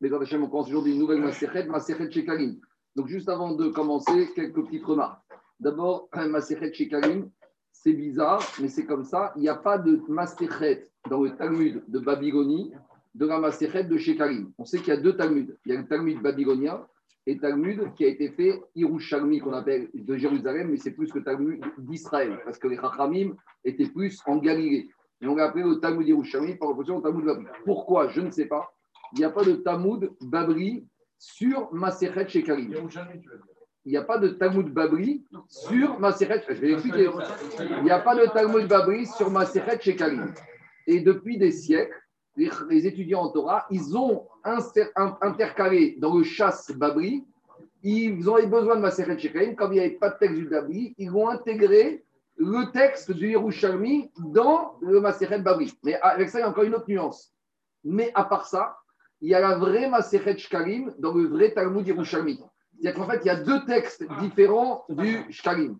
Mais on commence aujourd'hui une nouvelle Maserhet, Maserhet Shekalim. Donc, juste avant de commencer, quelques petites remarques. D'abord, Maserhet Shekalim, c'est bizarre, mais c'est comme ça. Il n'y a pas de Maserhet dans le Talmud de Babylonie de la Maserhet de Shekalim. On sait qu'il y a deux Talmuds. Il y a le Talmud babylonien et Talmud qui a été fait Yerushalmi, qu'on appelle de Jérusalem, mais c'est plus que Talmud d'Israël, parce que les Chachamim étaient plus en Galilée. Et on l'a appelé le Talmud Yerushalmi par opposition au Talmud Babri. Pourquoi? Je ne sais pas. Il n'y a pas de Talmud Babri sur Maserhet Shekalim. Il n'y a pas de Talmud Babri sur Maserhet. Je vais expliquer. Il n'y a pas de Talmud Babri sur Maserhet Shekalim. Et depuis des siècles, les, étudiants en Torah, ils ont intercalé dans le chasse Babri, ils ont eu besoin de Maseret Shekalim, comme il n'y avait pas de texte du Babri, ils vont intégrer le texte du Yerushalmi dans le Maseret Babri. Mais avec ça, il y a encore une autre nuance. Mais à part ça, il y a la vraie Maseret Shkalim dans le vrai Talmud Yerushalmi. C'est-à-dire qu'en fait, il y a deux textes différents du Shkalim.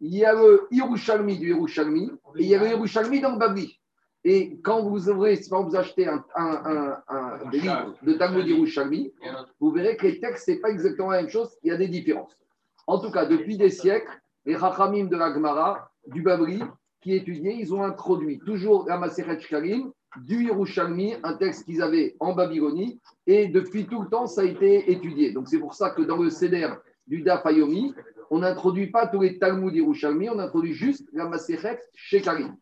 Il y a le Yerushalmi du Yerushalmi et il y a le Yerushalmi dans le Babri. Et quand vous ouvrez, quand vous achetez un, un, un, livre de Talmud Yerushalmi, vous verrez que les textes, ce n'est pas exactement la même chose, il y a des différences. En tout cas, depuis des siècles, les Rachamim de la Gemara, du Babri, qui étudiaient, ils ont introduit toujours la Maseret Shkalim, du Yerushalmi, un texte qu'ils avaient en Babylonie, et depuis tout le temps, ça a été étudié. Donc c'est pour ça que dans le CEDER du Dafayomi, on n'introduit pas tous les Talmud Yerushalmi, on introduit juste la Maseret Shekalim.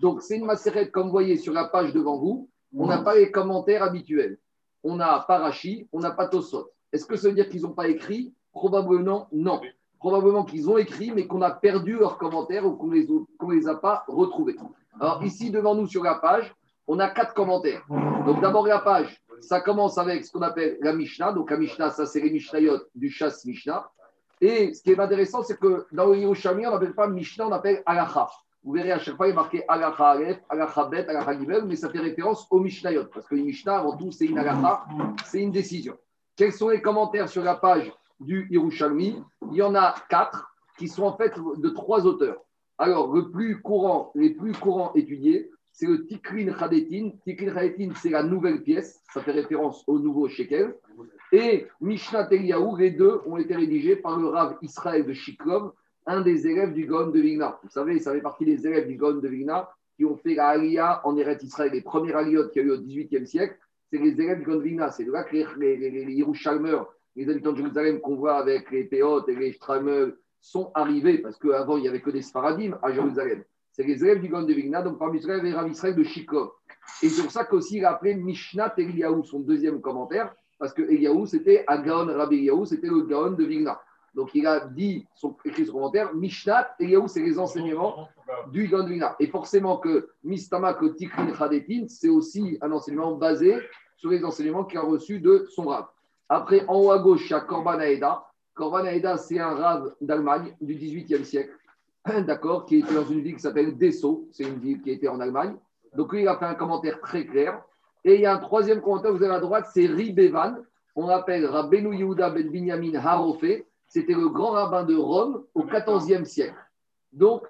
Donc, c'est une macérette, comme vous voyez sur la page devant vous. On n'a pas les commentaires habituels. On n'a pas Rachi, on n'a pas Tosot. Est-ce que ça veut dire qu'ils n'ont pas écrit? Probablement non. Probablement qu'ils ont écrit, mais qu'on a perdu leurs commentaires ou qu'on ne les, les a pas retrouvés. Alors, ici, devant nous sur la page, on a quatre commentaires. Donc, d'abord, la page, ça commence avec ce qu'on appelle la Mishnah. Donc, la Mishnah, ça, c'est les Mishnayot du chasse Mishnah. Et ce qui est intéressant, c'est que dans le Yerushalmi, on n'appelle pas Mishnah, on appelle Alacha. Vous verrez à chaque fois, il est marqué Agacha Aleph, Agacha Bet, Agacha Gibel, mais ça fait référence au Mishnayot, parce que le Mishnah, avant tout, c'est une Agacha, c'est une décision. Quels sont les commentaires sur la page du Yerushalmi Il y en a quatre qui sont en fait de trois auteurs. Alors, le plus courant, les plus courants étudiés, c'est le Tikrin Chadetin. Tikrin Chadetin, c'est la nouvelle pièce, ça fait référence au nouveau Shekel. Et Mishnah Teliaou, les deux ont été rédigés par le Rav Israël de Shiklov, un des élèves du Gaon de Vigna. Vous savez, ça fait partie des élèves du Gaon de Vigna qui ont fait la Aliyah en Eretz Israël. Les premières Aliyot qu'il y a eu au XVIIIe siècle, c'est les élèves du Gaon de Vigna. C'est là que les, les, les, les habitants de Jérusalem qu'on voit avec les Péotes et les Stramel, sont arrivés, parce qu'avant, il n'y avait que des Sfaradim à Jérusalem. C'est les élèves du Gaon de Vigna, donc parmi Israël et Rav Israël de Shikov. Et c'est pour ça qu'aussi il a appelé Mishnah Eliyahu, son deuxième commentaire, parce que Eliyahu, c'était Agaon Rabbi Eliyahu, c'était le Gaon de Vigna. Donc il a dit, son, écrit son commentaire, Mishnat, Eliyahu, c'est les enseignements du Gandrina. Et forcément que Mistamak Tikrin Chadetin, c'est aussi un enseignement basé sur les enseignements qu'il a reçus de son rave. Après, en haut à gauche, il y a Korban Aeda. Korban Aeda, c'est un rave d'Allemagne du XVIIIe siècle, d'accord, qui était dans une ville qui s'appelle Dessau. C'est une ville qui était en Allemagne. Donc lui, il a fait un commentaire très clair. Et il y a un troisième commentaire, vous avez à droite, c'est Ribevan. On l'appelle Rabbeinu Yehuda Ben Binyamin Harofé c'était le grand rabbin de Rome au XIVe siècle. Donc,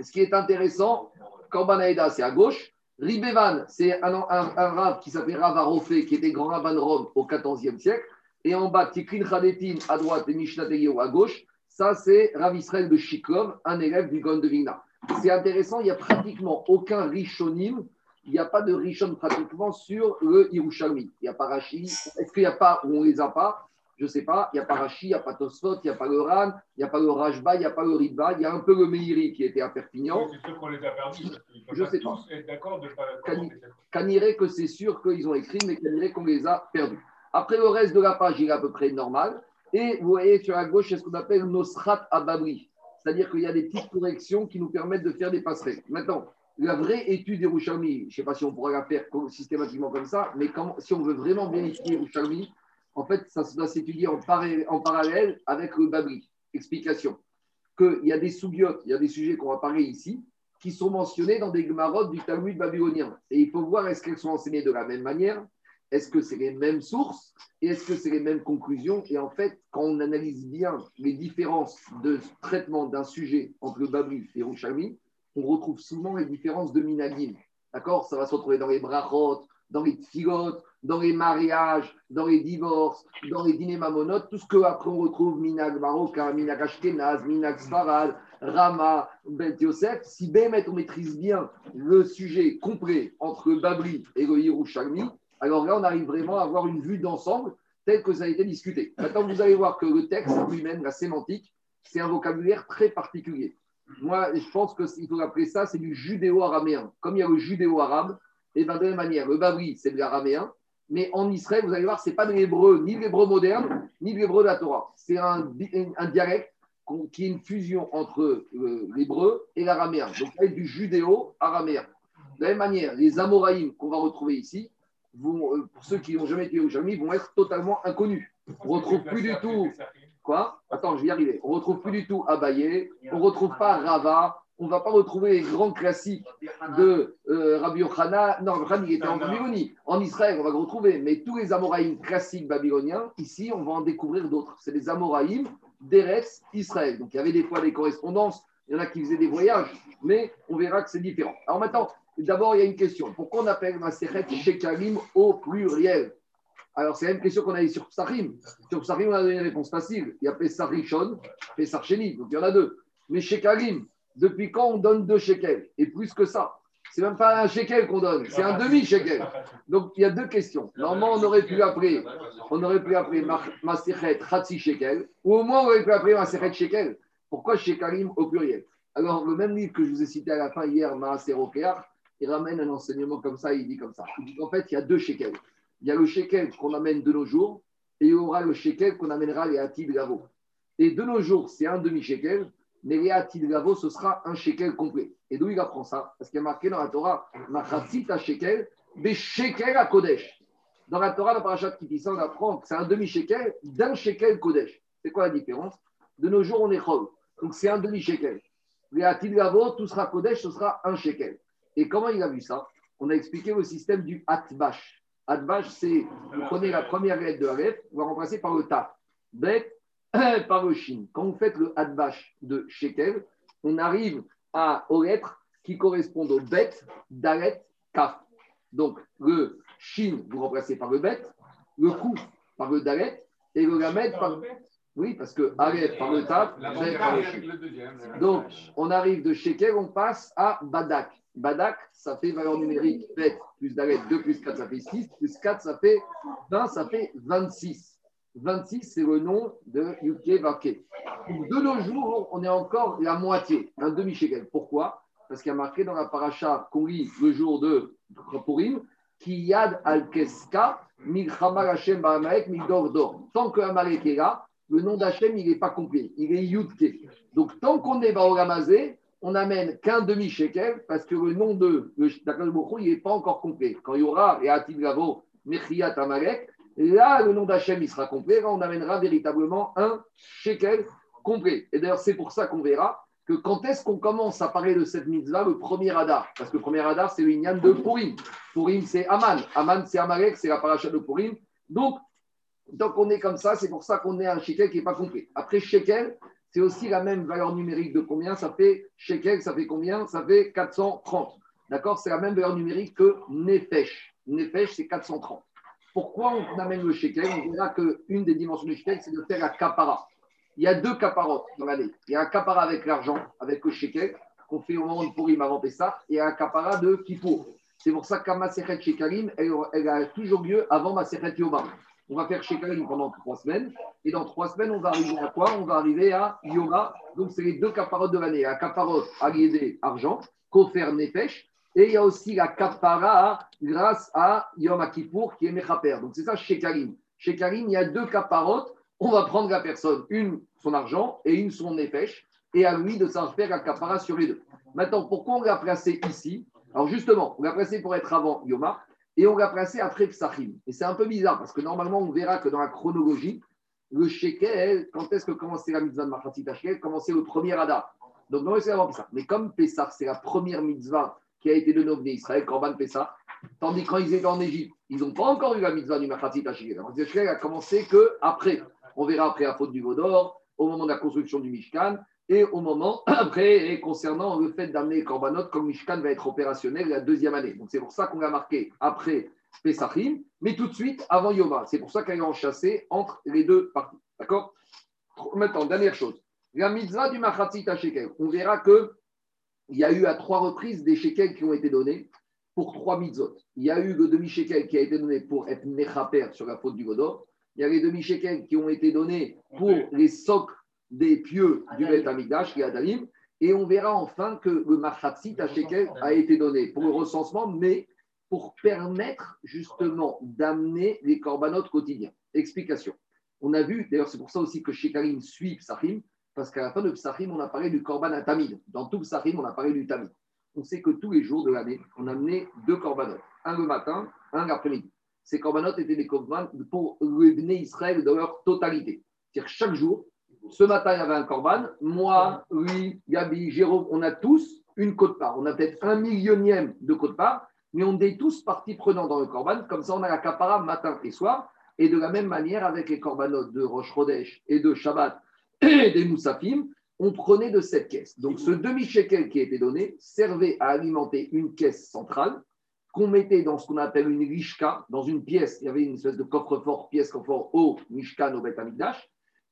ce qui est intéressant, Korban c'est à gauche. Ribevan, c'est un, un, qui s'appelait Rav Arofé, qui était grand rabbin de Rome au XIVe siècle. Et en bas, Tikrin Khadetin à droite et Mishnah à gauche. Ça, c'est Rav Israël de Shiklov, un élève du Gon de Vigna. C'est intéressant, il n'y a pratiquement aucun Rishonim, il n'y a pas de Rishon pratiquement sur le Yerushalmi. Il n'y a pas Rashi. Est-ce qu'il n'y a pas ou on ne les a pas? Je ne sais pas, il n'y a pas Rashi, il n'y a pas Tosfot, il n'y a pas le Ran, il n'y a pas le Rajba, il n'y a pas le Ridba, il y a un peu le Meiri qui était à Perpignan. C'est sûr qu'on les a perdus. Je ne sais pas. d'accord de pas que c'est sûr qu'ils ont écrit, mais Caniré qu'on les a perdus. Après, le reste de la page, il est à peu près normal. Et vous voyez sur la gauche, c'est ce qu'on appelle Nosrat Ababri. C'est-à-dire qu'il y a des petites corrections qui nous permettent de faire des passerelles. Maintenant, la vraie étude des Rouchalmi, je ne sais pas si on pourra la faire systématiquement comme ça, mais si on veut vraiment bien étudier Rouchalmi, en fait, ça doit s'étudier en, parallèle avec le Babri. Explication. Qu'il y a des sous il y a des sujets qu'on va parler ici, qui sont mentionnés dans des Gemarotes du Talmud babylonien. Et il faut voir est-ce qu'elles sont enseignées de la même manière, est-ce que c'est les mêmes sources, et est-ce que c'est les mêmes conclusions. Et en fait, quand on analyse bien les différences de traitement d'un sujet entre le Babri et Rouchalmi, on retrouve souvent les différences de Minagim. D'accord? Ça va se retrouver dans les brachot, dans les tfilotes, dans les mariages, dans les divorces, dans les dîners mamonotes, tout ce que après on retrouve Minag Marocain, Minag Ashkenaz, Minag Sfarad, Rama, Bet Yosef, si Bémet on maîtrise bien le sujet complet entre Babri et le alors là on arrive vraiment à avoir une vue d'ensemble telle que ça a été discuté. Maintenant vous allez voir que le texte lui-même, la sémantique, c'est un vocabulaire très particulier. Moi, je pense qu'il faut appeler ça, c'est du judéo-araméen. Comme il y a le judéo-arabe, et bien de la même manière, le babri, c'est de l'araméen, mais en Israël, vous allez voir, ce n'est pas de l'hébreu, ni de l'hébreu moderne, ni de l'hébreu de la Torah. C'est un, un, dialecte qui est une fusion entre euh, l'hébreu et l'araméen. Donc, c'est du judéo-araméen. De la même manière, les Amoraïm qu'on va retrouver ici, vont, euh, pour ceux qui n'ont jamais été au Jérusalem, vont être totalement inconnus. On ne retrouve plus du tout. Quoi? Attends, je vais y arriver. On ne retrouve plus du tout Abaye, on ne retrouve pas Rava, on ne va pas retrouver les grands classiques de euh, Rabbi Yochana. Non, Rabbi il était en Babylonie. En Israël, on va le retrouver. Mais tous les Amoraïm classiques babyloniens, ici, on va en découvrir d'autres. C'est les Amoraïm d'Eretz Israël. Donc, il y avait des fois des correspondances. Il y en a qui faisaient des voyages. Mais on verra que c'est différent. Alors maintenant, d'abord, il y a une question. Pourquoi on appelle Maseret Shekalim au pluriel? Alors, c'est la même question qu'on a eu sur Psachim. Sur Psachim, on a donné une réponse facile. Il y a Pessah Rishon, Pessah Sheni. Donc, il y en a deux. Mais Shekalim, depuis quand on donne deux shekels? Et plus que ça. C'est même pas un shekel qu'on donne, c'est un demi-shekel. Donc il y a deux questions. Normalement, on aurait pu l'appeler, on aurait pu appeler Maserhet Hatsi shekel, ou au moins on aurait pu appeler Maserhet shekel. Pourquoi shekalim au pluriel? Alors, le même livre que je vous ai cité à la fin hier, Maaser il ramène un enseignement comme ça, il dit comme ça. Il dit qu'en fait, il y a deux shekels. Il y a le shekel qu'on amène de nos jours, et il y aura le shekel qu'on amènera les Hatid Gavo. Et de nos jours, c'est un demi-shekel, mais les Gavo, ce sera un shekel complet. Et d'où il apprend ça? Parce qu'il y a marqué dans la Torah, Machatzit shekel, des shekel à Kodesh. Dans la Torah, dans Parashat Kitissa, on apprend que c'est un demi-shekel d'un shekel Kodesh. C'est quoi la différence? De nos jours, on est chol. Donc c'est un demi-shekel. Les Gavo, tout sera Kodesh, ce sera un shekel. Et comment il a vu ça? On a expliqué le système du Atbash. Atbash, c'est, vous prenez la première lettre de Aleph, vous la remplacez par le Ta. Bet, par le Shin. Quand vous faites le Hadbash de Shekel, on arrive à, aux lettres qui correspondent au Bet, Dalet, Kaf. Donc, le Shin, vous remplacez par le Bet, le Kou par le Dalet, et le Lamed par le Oui, parce que Aleph par le Taf, Bet par le Shin. Donc, on arrive de Shekel, on passe à Badak. Badak, ça fait valeur numérique Bet plus Dalet, 2 plus 4, ça fait 6, plus 4, ça fait 20, ça fait 26. 26, c'est le nom de Yuke Vake. De nos jours, on est encore la moitié, un demi-shekel. Pourquoi? Parce qu'il y a marqué dans la paracha qu'on lit le jour de Purim, Kiyad al-Keska, Milchama Hashem Ba'amalek, Migdor Tant que Amalek est là, le nom d'Hachem, il n'est pas complet. Il est Yudke. Donc, tant qu'on est Baoramazé, on n'amène qu'un demi-shekel parce que le nom de Boko, il n'est pas encore complet. Quand il y aura, et Atil Gavo, Mechiat Amalek, Là, le nom d'Hachem, il sera complet. Là, on amènera véritablement un shekel complet. Et d'ailleurs, c'est pour ça qu'on verra que quand est-ce qu'on commence à parler de cette mitzvah, le premier radar? Parce que le premier radar, c'est le de Purim. Purim, c'est Aman. Aman, c'est Amalek, c'est la paracha de Purim. Donc, tant qu'on est comme ça, c'est pour ça qu'on est un shekel qui n'est pas complet. Après, shekel, c'est aussi la même valeur numérique de combien Ça fait shekel, ça fait combien Ça fait 430. D'accord? C'est la même valeur numérique que nefesh. Nefesh, c'est 430. Pourquoi on amène le shekel? On verra qu'une des dimensions du shekel, c'est de faire un kapara. Il y a deux kaparotes dans l'année. Il y a un kapara avec l'argent, avec le shekel, qu'on fait au moment de Purim avant Pessah, et un kapara de Kippour. C'est pour ça qu'à Maseret Shekalim, elle, a toujours lieu avant Maseret Yoma. On va faire Shekalim pendant trois semaines, et dans trois semaines, on va arriver à quoi? On va arriver à Yoma. Donc, c'est les deux kaparotes de l'année. Un kaparot à argent, Kofer Nefesh, et il y a aussi la kapara grâce à Yom Kippour qui est Mechaper. Donc c'est ça chez Karim. Chez Karim, il y a deux kaparotes. On va prendre la personne, une son argent et une son nefesh, et à lui de s'en faire la kapara sur les deux. Maintenant, pourquoi on l'a placé ici? Alors justement, on l'a placé pour être avant Yoma et on l'a placé après Psachim. Et c'est un peu bizarre parce que normalement, on verra que dans la chronologie, le shekel, quand est-ce que commençait la mitzvah de Machatzit Shekel Commençait le premier Adar. Donc, non, c'est avant Pessah. Mais comme Pessah, c'est la première mitzvah qui a été nom Israël, Corban Pessah. Tandis que quand ils étaient en Égypte, ils n'ont pas encore eu la mitzvah du Machatzit Hashigel. La Machatzit a commencé qu'après. On verra après la faute du Vaudor, au moment de la construction du Mishkan, et au moment après, et concernant le fait d'amener les Korbanot, comme Mishkan va être opérationnel la deuxième année. Donc c'est pour ça qu'on a marqué après Pesachim, mais tout de suite avant Yoma. C'est pour ça qu'elle est enchâssée entre les deux parties. D'accord? Maintenant, dernière chose. La mitzvah du Machatzit à Shekel. On verra que il y a eu à trois reprises des shekels qui ont été donnés pour trois mitzvot. Il y a eu le demi-shekel qui a été donné pour être mechaper sur la faute du Godor. Il y a les demi-shekels qui ont été donnés pour les socles des pieux du Bet Amigdash, qui est Adalim. Et on verra enfin que le Machatzit à Shekel a été donné pour le recensement, mais pour permettre justement d'amener les corbanotes quotidiens. Explication. On a vu, d'ailleurs, c'est pour ça aussi que Shekalim suit Psachim, parce qu'à la fin de Psachim, on a parlé du korban à Tamid. Dans tout Psachim, on a parlé du Tamid. On sait que tous les jours de l'année, on a amené deux corbanotes, un le matin, un l'après-midi. Ces corbanotes étaient des korban pour le Israël dans leur totalité. C'est-à-dire chaque jour, ce matin, il y avait un corban. Moi, lui, Gabi, Jérôme, on a tous une côte part. On a peut-être un millionième de côte part, mais on est tous partie prenante dans le corban. Comme ça, on a la capara matin et soir. Et de la même manière, avec les corbanotes de Roche et de Shabbat et des Moussafim, on prenait de cette caisse. Donc, ce demi-shekel qui a été donné servait à alimenter une caisse centrale qu'on mettait dans ce qu'on appelle une rishka, dans une pièce. Il y avait une espèce de coffre-fort, pièce coffre-fort au Mishkan, au Beth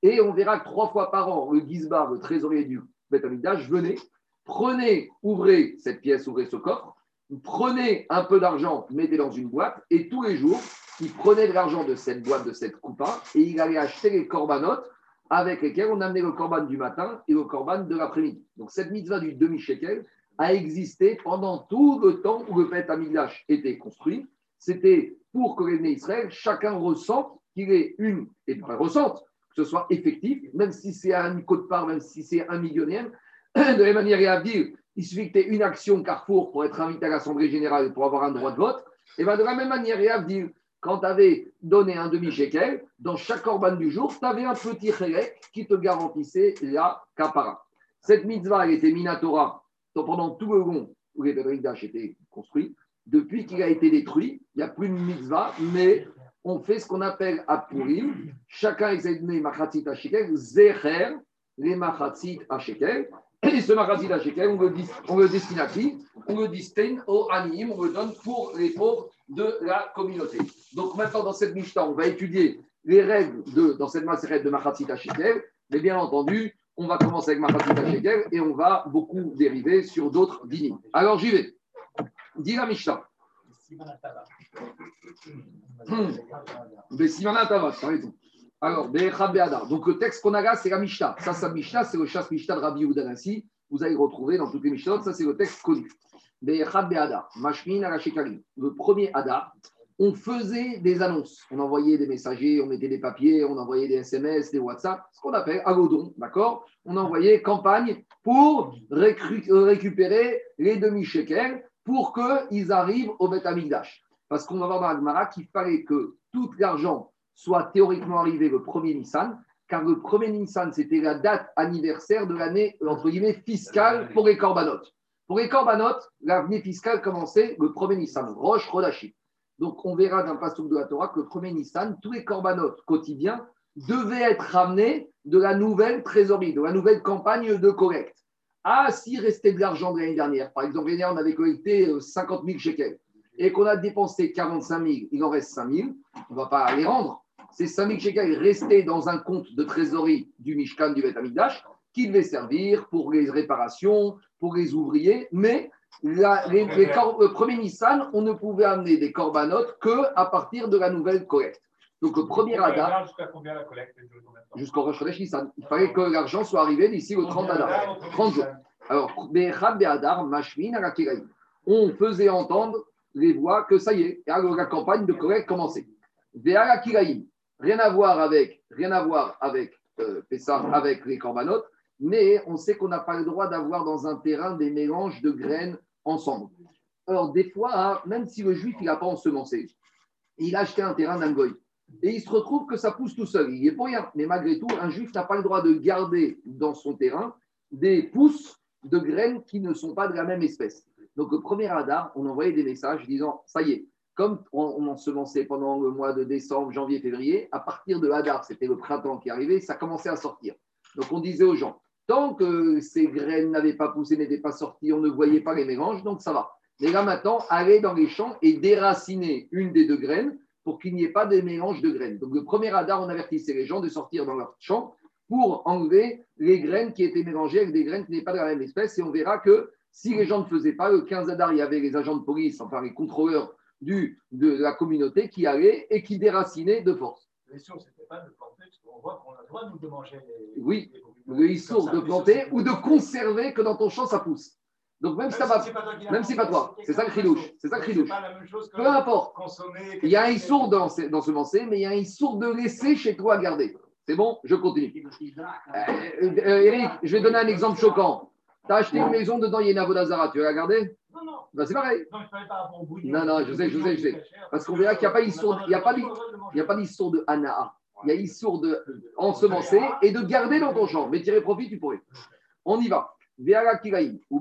et on verra que trois fois par an, le Gizbar, le trésorier du Beth venait, prenez, ouvrez cette pièce, ouvrez ce coffre, prenez un peu d'argent, mettez dans une boîte, et tous les jours, il prenait de l'argent de cette boîte, de cette coupa, et il allait acheter les corbanotes avec lesquels on amenait le corban du matin et le corban de l'après-midi. Donc cette mitzvah du demi-shekel a existé pendant tout le temps où le Beth Amigdash était construit. C'était pour que les Israël, chacun ressente qu'il est une, et pas ressente, ce soit effectif, même si c'est un code part, même si c'est un millionnaire. De la même manière, il dire, il suffit que tu aies une action Carrefour pour être invité à l'Assemblée générale pour avoir un droit de vote. Et bien de la même manière, il y a à dire, quand tu avais donné un demi-shekel, dans chaque orban du jour, tu avais un petit chélek qui te garantissait la kapara. Cette mitzvah, elle était minatora pendant tout le long où les Bedrigdash étaient construits. Depuis qu'il a été détruit, il n'y a plus de mitzvah, mais on fait ce qu'on appelle à Purim. Chacun donner Machatzit à Shekel, Zecher, les Machatzit à Shekel. Et ce Machatzit à Shekel, on le, on le destine à qui? On le destine aux Anim, on le donne pour les pauvres de la communauté. Donc maintenant, dans cette Mishnah, on va étudier les règles de, dans cette macérette de Machatzit à Shekel. Mais bien entendu, on va commencer avec Machatzit à Shekel et on va beaucoup dériver sur d'autres dynimes. Alors j'y vais. Dis la Mishnah. Hmm. Alors, donc le texte qu'on a là, c'est la Mishnah. Ça, c'est la Mishnah, c'est le chasse Mishnah de Rabbi Udanasi. Vous allez le retrouver dans toutes les Mishnahs. Ça, c'est le texte connu. Le premier Ada, on faisait des annonces. On envoyait des messagers, on mettait des papiers, on envoyait des SMS, des WhatsApp, ce qu'on appelle agodon, d'accord? On envoyait campagne pour récupérer les demi-shekels pour qu'ils arrivent au Beth Amikdash. Parce qu'on va voir dans Agmara qu'il fallait que tout l'argent soit théoriquement arrivé le premier Nissan, car le premier Nissan, c'était la date anniversaire de l'année, entre guillemets, fiscale pour les corbanotes. Pour les corbanotes, l'année fiscale commençait le premier Nissan, Roche Rodashi. Donc, on verra dans le passage de la Torah que le premier Nissan, tous les corbanotes quotidiens devaient être ramenés de la nouvelle trésorerie, de la nouvelle campagne de collecte. Ah, s'il restait de l'argent de l'année dernière, par exemple, l'année dernière, on avait collecté 50 000 shekels et qu'on a dépensé 45 000, il en reste 5 000, on ne va pas les rendre. Ces 5 000 shekels restaient dans un compte de trésorerie du Mishkan, du Bet qui devait servir pour les réparations, pour les ouvriers, mais le premier Nissan, on ne pouvait amener des corbanotes que à partir de la nouvelle collecte. Donc le premier Ada. Jusqu'à combien la collecte Jusqu'au Rosh Nissan. Il fallait que l'argent soit arrivé d'ici au 30 Adar. 30 jours. Alors, on faisait entendre les voix que ça y est, la campagne de collecte commençait. Rien à voir avec, rien à voir avec euh, avec les corbanotes, mais on sait qu'on n'a pas le droit d'avoir dans un terrain des mélanges de graines ensemble. Alors, des fois, hein, même si le juif n'a pas ensemencé, il a acheté un terrain d'un goy. Et il se retrouve que ça pousse tout seul. Il est pour rien. Mais malgré tout, un juif n'a pas le droit de garder dans son terrain des pousses de graines qui ne sont pas de la même espèce. Donc, le premier radar, on envoyait des messages disant Ça y est, comme on, ensemençait pendant le mois de décembre, janvier, février, à partir de Hadar, c'était le printemps qui arrivait, ça commençait à sortir. Donc, on disait aux gens Tant que ces graines n'avaient pas poussé, n'étaient pas sorties, on ne voyait pas les mélanges, donc ça va. Mais là maintenant, aller dans les champs et déraciner une des deux graines pour qu'il n'y ait pas de mélange de graines. Donc le premier Hadar, on avertissait les gens de sortir dans leur champ pour enlever les graines qui étaient mélangées avec des graines qui n'étaient pas de la même espèce. Et on verra que si les gens ne faisaient pas, le 15 Hadar, il y avait les agents de police, enfin les contrôleurs du, de la communauté qui allaient et qui déracinaient de force. L'issur, c'était pas de planter, parce qu'on voit qu'on a le droit, nous, de manger les. Oui, le issour de planter ou de conserver que dans ton champ ça pousse. Donc même, si pas, même si c'est pas toi, c'est ça le chridouche. C'est ça le chridouche. Peu importe. Il y a un issour dans, dans ce mancé, mais il y a un issour de laisser chez toi à garder. C'est bon, je continue. Euh, euh, Eric, je vais donner un exemple choquant. Tu as acheté une maison, dedans il y a une avodazara, tu vas la garder? Non, non. Ben, c'est pareil. Non, pas non, non, je sais, je sais, je sais. Parce qu'on verra qu'il n'y a pas d'histoire, de Anaa. Il y a l'histoire de ensemencer et de garder dans ton champ. Mais tirer profit, tu pourrais. On y va. Ou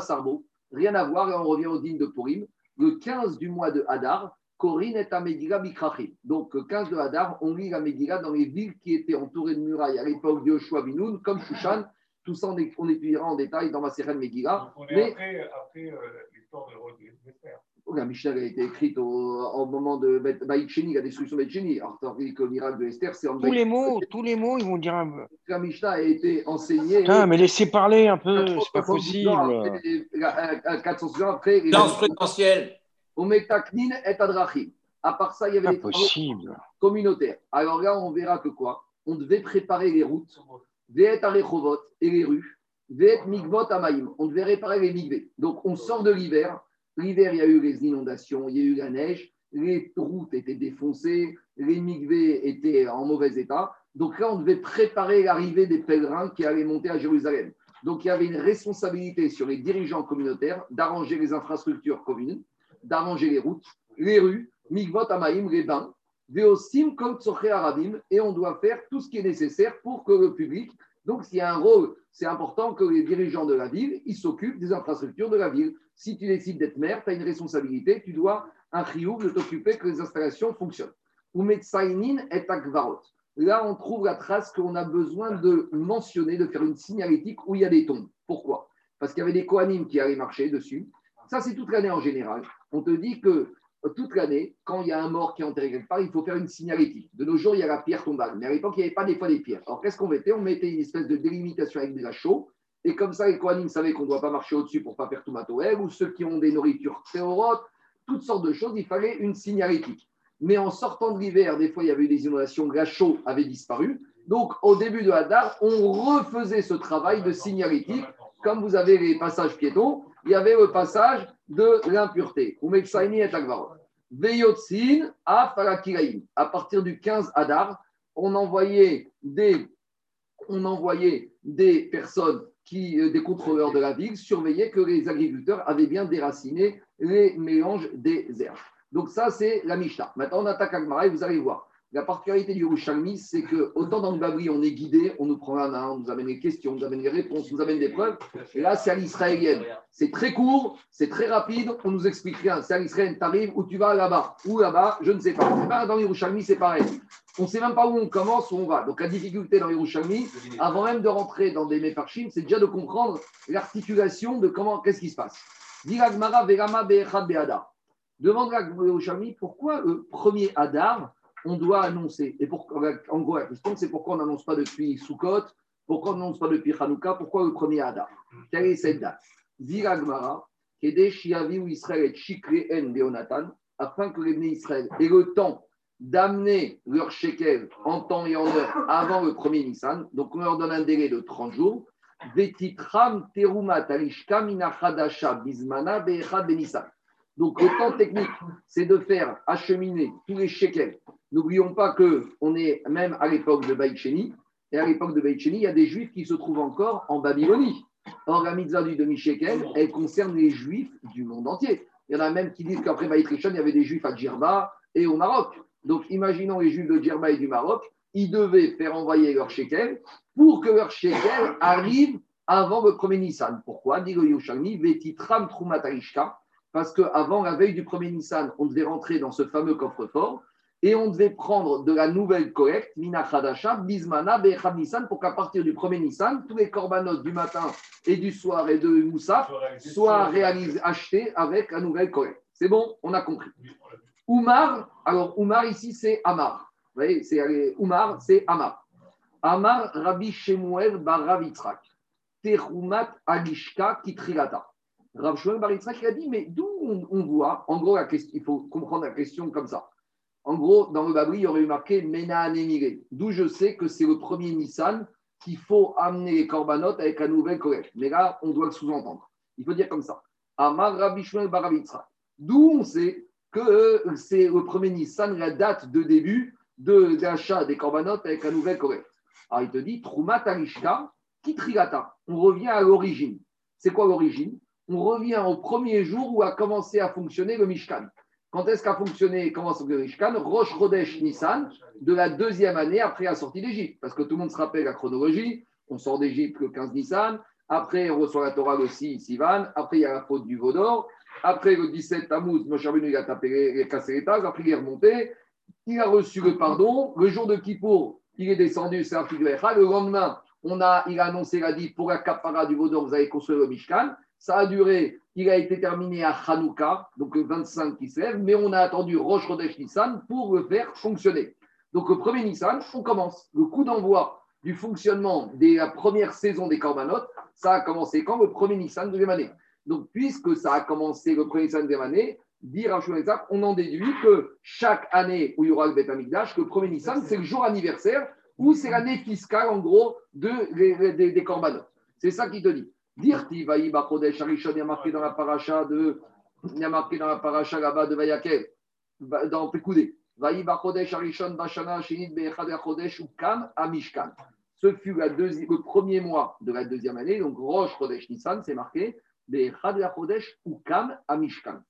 Sarbo, rien à voir, et on revient au digne de Purim. Le 15 du mois de Hadar, Corinne est à Megillah Bikrachim. Donc, 15 de Hadar, on lit la Megillah dans les villes qui étaient entourées de murailles à l'époque de Yoshua Binoun, comme Shushan. Tout ça, on étudiera en détail dans ma série Megillah. on est Mais, après, après euh, l'histoire de l'Esther. La Mishnah a été écrite au, moment de Baïcheni, la destruction de Baïcheni. Alors, que le miracle de Esther, c'est en Tous les mots, tous les mots, ils vont dire un peu. La Mishnah a été enseignée. Putain, mais laissez parler un peu, c'est pas possible. Après, 400 ans après. Danse présidentielle. Ometaknin et Adrachim. À part ça, il y avait des possible. communautaires. Alors là, on verra que quoi? On devait préparer les routes, Arechovot et les rues, Veet Migvot Amaïm. On devait réparer les migvés. Donc, on sort de l'hiver. L'hiver, il y a eu les inondations, il y a eu la neige, les routes étaient défoncées, les migvés étaient en mauvais état. Donc là, on devait préparer l'arrivée des pèlerins qui allaient monter à Jérusalem. Donc il y avait une responsabilité sur les dirigeants communautaires d'arranger les infrastructures communes, d'arranger les routes, les rues, Migvot Amaïm, les bains, Veosim Arabim, et on doit faire tout ce qui est nécessaire pour que le public. Donc, s'il y a un rôle, c'est important que les dirigeants de la ville, ils s'occupent des infrastructures de la ville. Si tu décides d'être maire, tu as une responsabilité, tu dois un chiouk de t'occuper que les installations fonctionnent. Ou et akvarot. Là, on trouve la trace qu'on a besoin de mentionner, de faire une signalétique où il y a des tombes. Pourquoi? Parce qu'il y avait des Kohanim qui allaient marcher dessus. Ça, c'est toute l'année en général. On te dit que toute l'année, quand il y a un mort qui est enterré quelque part, il faut faire une signalétique. De nos jours, il y a la pierre tombale. Mais à l'époque, il n'y avait pas des fois des pierres. Alors, qu'est-ce qu'on mettait? On mettait une espèce de délimitation avec des la chaux. Et comme ça, les Kohanim savaient qu'on ne doit pas marcher au-dessus pour ne pas faire tout matouer, ou ceux qui ont des nourritures théorotes, toutes sortes de choses, il fallait une signalétique. Mais en sortant de l'hiver, des fois, il y avait eu des inondations, la chaux avait disparu. Donc, au début de Hadar, on refaisait ce travail de signalétique. Comme vous avez les passages piétons, il y avait le passage de l'impureté. À partir du 15 Hadar, on envoyait des, on envoyait des personnes, qui, euh, des contrôleurs de la ville, surveillaient que les agriculteurs avaient bien déraciné les mélanges des herbes. Donc ça, c'est la Mishnah. Maintenant, on attaque Agmara et vous allez voir. La particularité du Rouchalmi, c'est que autant dans le Babri, on est guidé, on nous prend la main, on nous amène les questions, on nous amène les réponses, on nous amène des preuves. Et là, c'est à l'israélienne. C'est très court, c'est très rapide, on nous explique rien. C'est à l'israélienne, arrives où tu vas là-bas, ou là-bas, je ne sais pas. pas dans les Rouchalmi, c'est pareil. On ne sait même pas où on commence, où on va. Donc la difficulté dans les Rouchalmi, avant même de rentrer dans des méfarchim, c'est déjà de comprendre l'articulation de comment, qu'est-ce qui se passe. Diragmara Verama Beada. Demande à pourquoi le premier Hadar on doit annoncer. Et pour, en gros, la question, c'est pourquoi on n'annonce pas depuis Sukkot, pourquoi on n'annonce pas depuis Hanouka, pourquoi le premier Adar? Quelle est cette date? Ziragmara, Shiavi ou Israël et Beonatan, afin que les Israël aient le temps d'amener leur shekel en temps et en heure avant le premier Nissan. Donc, on leur donne un délai de 30 jours. Donc, le temps technique, c'est de faire acheminer tous les shekels. N'oublions pas qu'on est même à l'époque de Baïcheni, et à l'époque de Baïcheni, il y a des juifs qui se trouvent encore en Babylonie. Or, la mitzvah du demi-shekel, elle concerne les juifs du monde entier. Il y en a même qui disent qu'après Baïtrichon, il y avait des juifs à Djerba et au Maroc. Donc, imaginons les juifs de Djerba et du Maroc, ils devaient faire envoyer leur shekel pour que leur shekel arrive avant le premier Nissan. Pourquoi? Vetitram parce qu'avant la veille du premier Nissan, on devait rentrer dans ce fameux coffre-fort. Et on devait prendre de la nouvelle collecte, Mina Khadasha, Bismana, Bechad Nissan, pour qu'à partir du 1er Nissan, tous les corbanotes du matin et du soir et de Moussaf soient réalisés, achetés avec la nouvelle collecte. C'est bon, on a compris. Oumar, alors Oumar ici c'est Amar. Vous voyez, c'est Oumar, c'est Amar. Amar Rabbi Shemuel bar Rav Yitzhak. Techumat Alishka Kitrilata. Rav Shemuel bar Yitzhak, il a dit, mais d'où on, on voit, en gros, la question, il faut comprendre la question comme ça. En gros, dans le Babri, il y aurait eu marqué Mena. D'où je sais que c'est le premier Nissan qu'il faut amener les corbanotes avec la nouvelle collecte. Mais là, on doit le sous-entendre. Il faut dire comme ça. Amar Yitzhak. D'où on sait que euh, c'est le premier Nissan, la date de début de d'achat des corbanotes avec la nouvelle collecte. Alors il te dit Troumat Alishka Kitrigata. On revient à l'origine. C'est quoi l'origine? On revient au premier jour où a commencé à fonctionner le Mishkan. Quand est-ce qu'a fonctionné, comment le Mishkan Rosh Chodesh Nissan, de la deuxième année après la sortie d'Égypte. Parce que tout le monde se rappelle la chronologie. On sort d'Égypte le 15 Nissan. Après, on reçoit la Torah le 6 Sivan. Après, il y a la faute du Vaudor. Après, le 17 Tammuz, Moshe Rabbeinu, il a tapé, il a cassé les tases. Après, il est remonté. Il a reçu le pardon. Le jour de Kippour, il est descendu, c'est un figure Le lendemain, on a, il a annoncé, il a dit, pour la capara du Vaudor, vous allez construire le Mishkan. Ça a duré, il a été terminé à Hanouka, donc le 25 qui se lève, mais on a attendu Rosh Chodesh Nissan pour le faire fonctionner. Donc le premier Nissan, on commence. Le coup d'envoi du fonctionnement de la première saison des Corbanotes, ça a commencé quand Le premier Nissan de deuxième année. Donc puisque ça a commencé le premier Nissan de deuxième année, dire Rav Shmuel Zak, on en déduit que chaque année où il y aura le Beth Amikdash, que le premier Nissan, c'est le jour anniversaire ou c'est l'année fiscale en gros de, des, des. C'est ça qui te dit. Dirti Vaï Bachodesh Arishon, il y a marqué dans la paracha de, il dans la paracha là-bas de Vayakel, dans Pekoudé. Vaï Bachodesh Arishon Bashana Shinit Ukam Amishkan. Ce fut le premier mois de la deuxième année, donc Rosh Chodesh Nissan, c'est marqué Be'echad Chodesh Ukam Amishkan.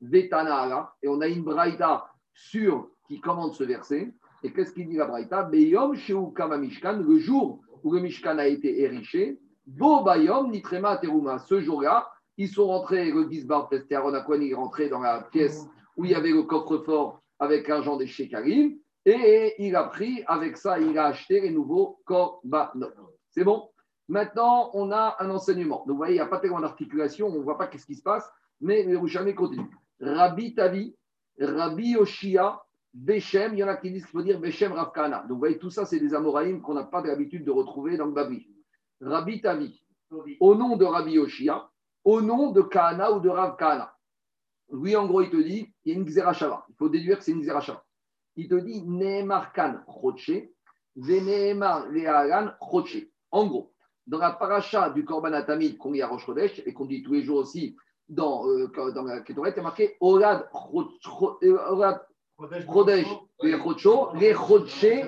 Vetana et on a une braïta sur qui commande ce verset. Et qu'est-ce qu'il dit la braïta? Beyom Sheukam Amishkan, le jour où le Mishkan a été ériché, Bo Bayom Nitrema Teruma. Ce jour-là, ils sont rentrés, le Gizbar Pester Aaron Aquan, il est rentré dans la pièce où il y avait le coffre-fort avec l'argent des Shekarim. Et il a pris, avec ça, il a acheté les nouveaux korbanot. C'est bon? Maintenant, on a un enseignement. Donc, vous voyez, il n'y a pas tellement d'articulation, on ne voit pas qu'est-ce qui se passe, mais le Rouchami continue. Rabbi Tavi, Rabbi Yoshia, Beshem, il y en a qui disent qu'il faut dire Beshem Ravkana. Donc, vous voyez, tout ça, c'est des Amoraïm qu'on n'a pas l'habitude de retrouver dans le Babri. Rabbi Tavi, au nom de Rabbi Yoshia, au nom de Kahana ou de Rav Kahana. Lui, en gros, il te dit, il y a une Xerashava. Il faut déduire que c'est une Xerashava. Il te dit Nehemar Kan Choche, Venehemar Learan Choche. En gros, dans la paracha du Korban Atamid qu'on lit à Rosh Chodesh et qu'on dit tous les jours aussi dans, euh, dans la Ketoret, il y a marqué Orad Choch- euh, Chodesh les les.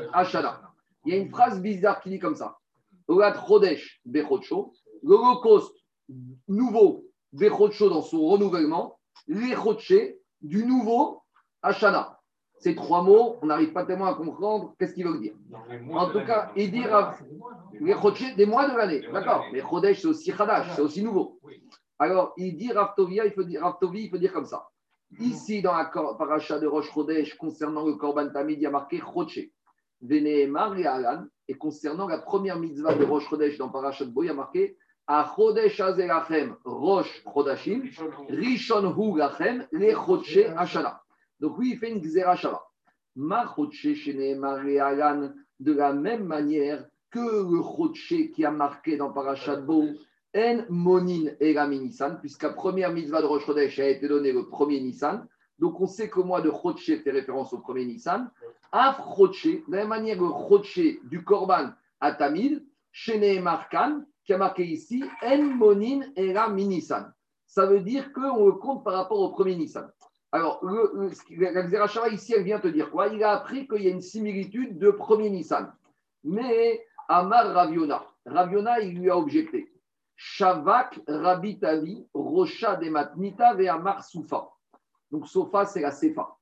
Il y a une phrase bizarre qui dit comme ça Orad Chodesh Bechocho, l'Holocauste nouveau Bechocho dans son renouvellement, les Choche du nouveau Hashana. Ces trois mots, on n'arrive pas tellement à comprendre qu'est-ce qu'ils veulent dire. En tout cas, il dit Chodesh des mois de l'année, d'accord Mais Chodesh, c'est aussi Chadash, c'est aussi nouveau. Alors, il dit Raftovia, il faut dire, Raftovi, il faut dire comme ça. Ici, dans la paracha de Rosh Chodesh, concernant le Korban Tamid, il y a marqué Chodesh. Venehemar et Alan. Et concernant la première mitzvah de Rosh Chodesh dans paracha de Bo, il y a marqué A Chodesh Azelachem Rosh Chodashim, Rishon Hu Lachem, Le Chodesh Hashana. Donc, oui, il fait une Xerashava. Ma Shenehemar et Alan, de la même manière que le Chodesh qui a marqué dans paracha de Bo, En Monin et la Nissan, puisqu'à première mitzvah de Rosh Chodesh a été donnée le premier Nissan. Donc on sait que le mois de Chodesh fait référence au premier Nissan. Af Chodesh, de la même manière le Chodesh du Korban à Tamid, chez Markan, qui a marqué ici En Monin et la Nissan. Ça veut dire qu'on le compte par rapport au premier Nissan. Alors, le, le, la ici, elle vient te dire quoi? Il a appris qu'il y a une similitude de premier Nissan. Mais Amar Raviona, Raviona, il lui a objecté. Shavak Rabbi Tavi, Rocha de Matnita Ve'amar Soufa. Donc Sofa, c'est la Sefa.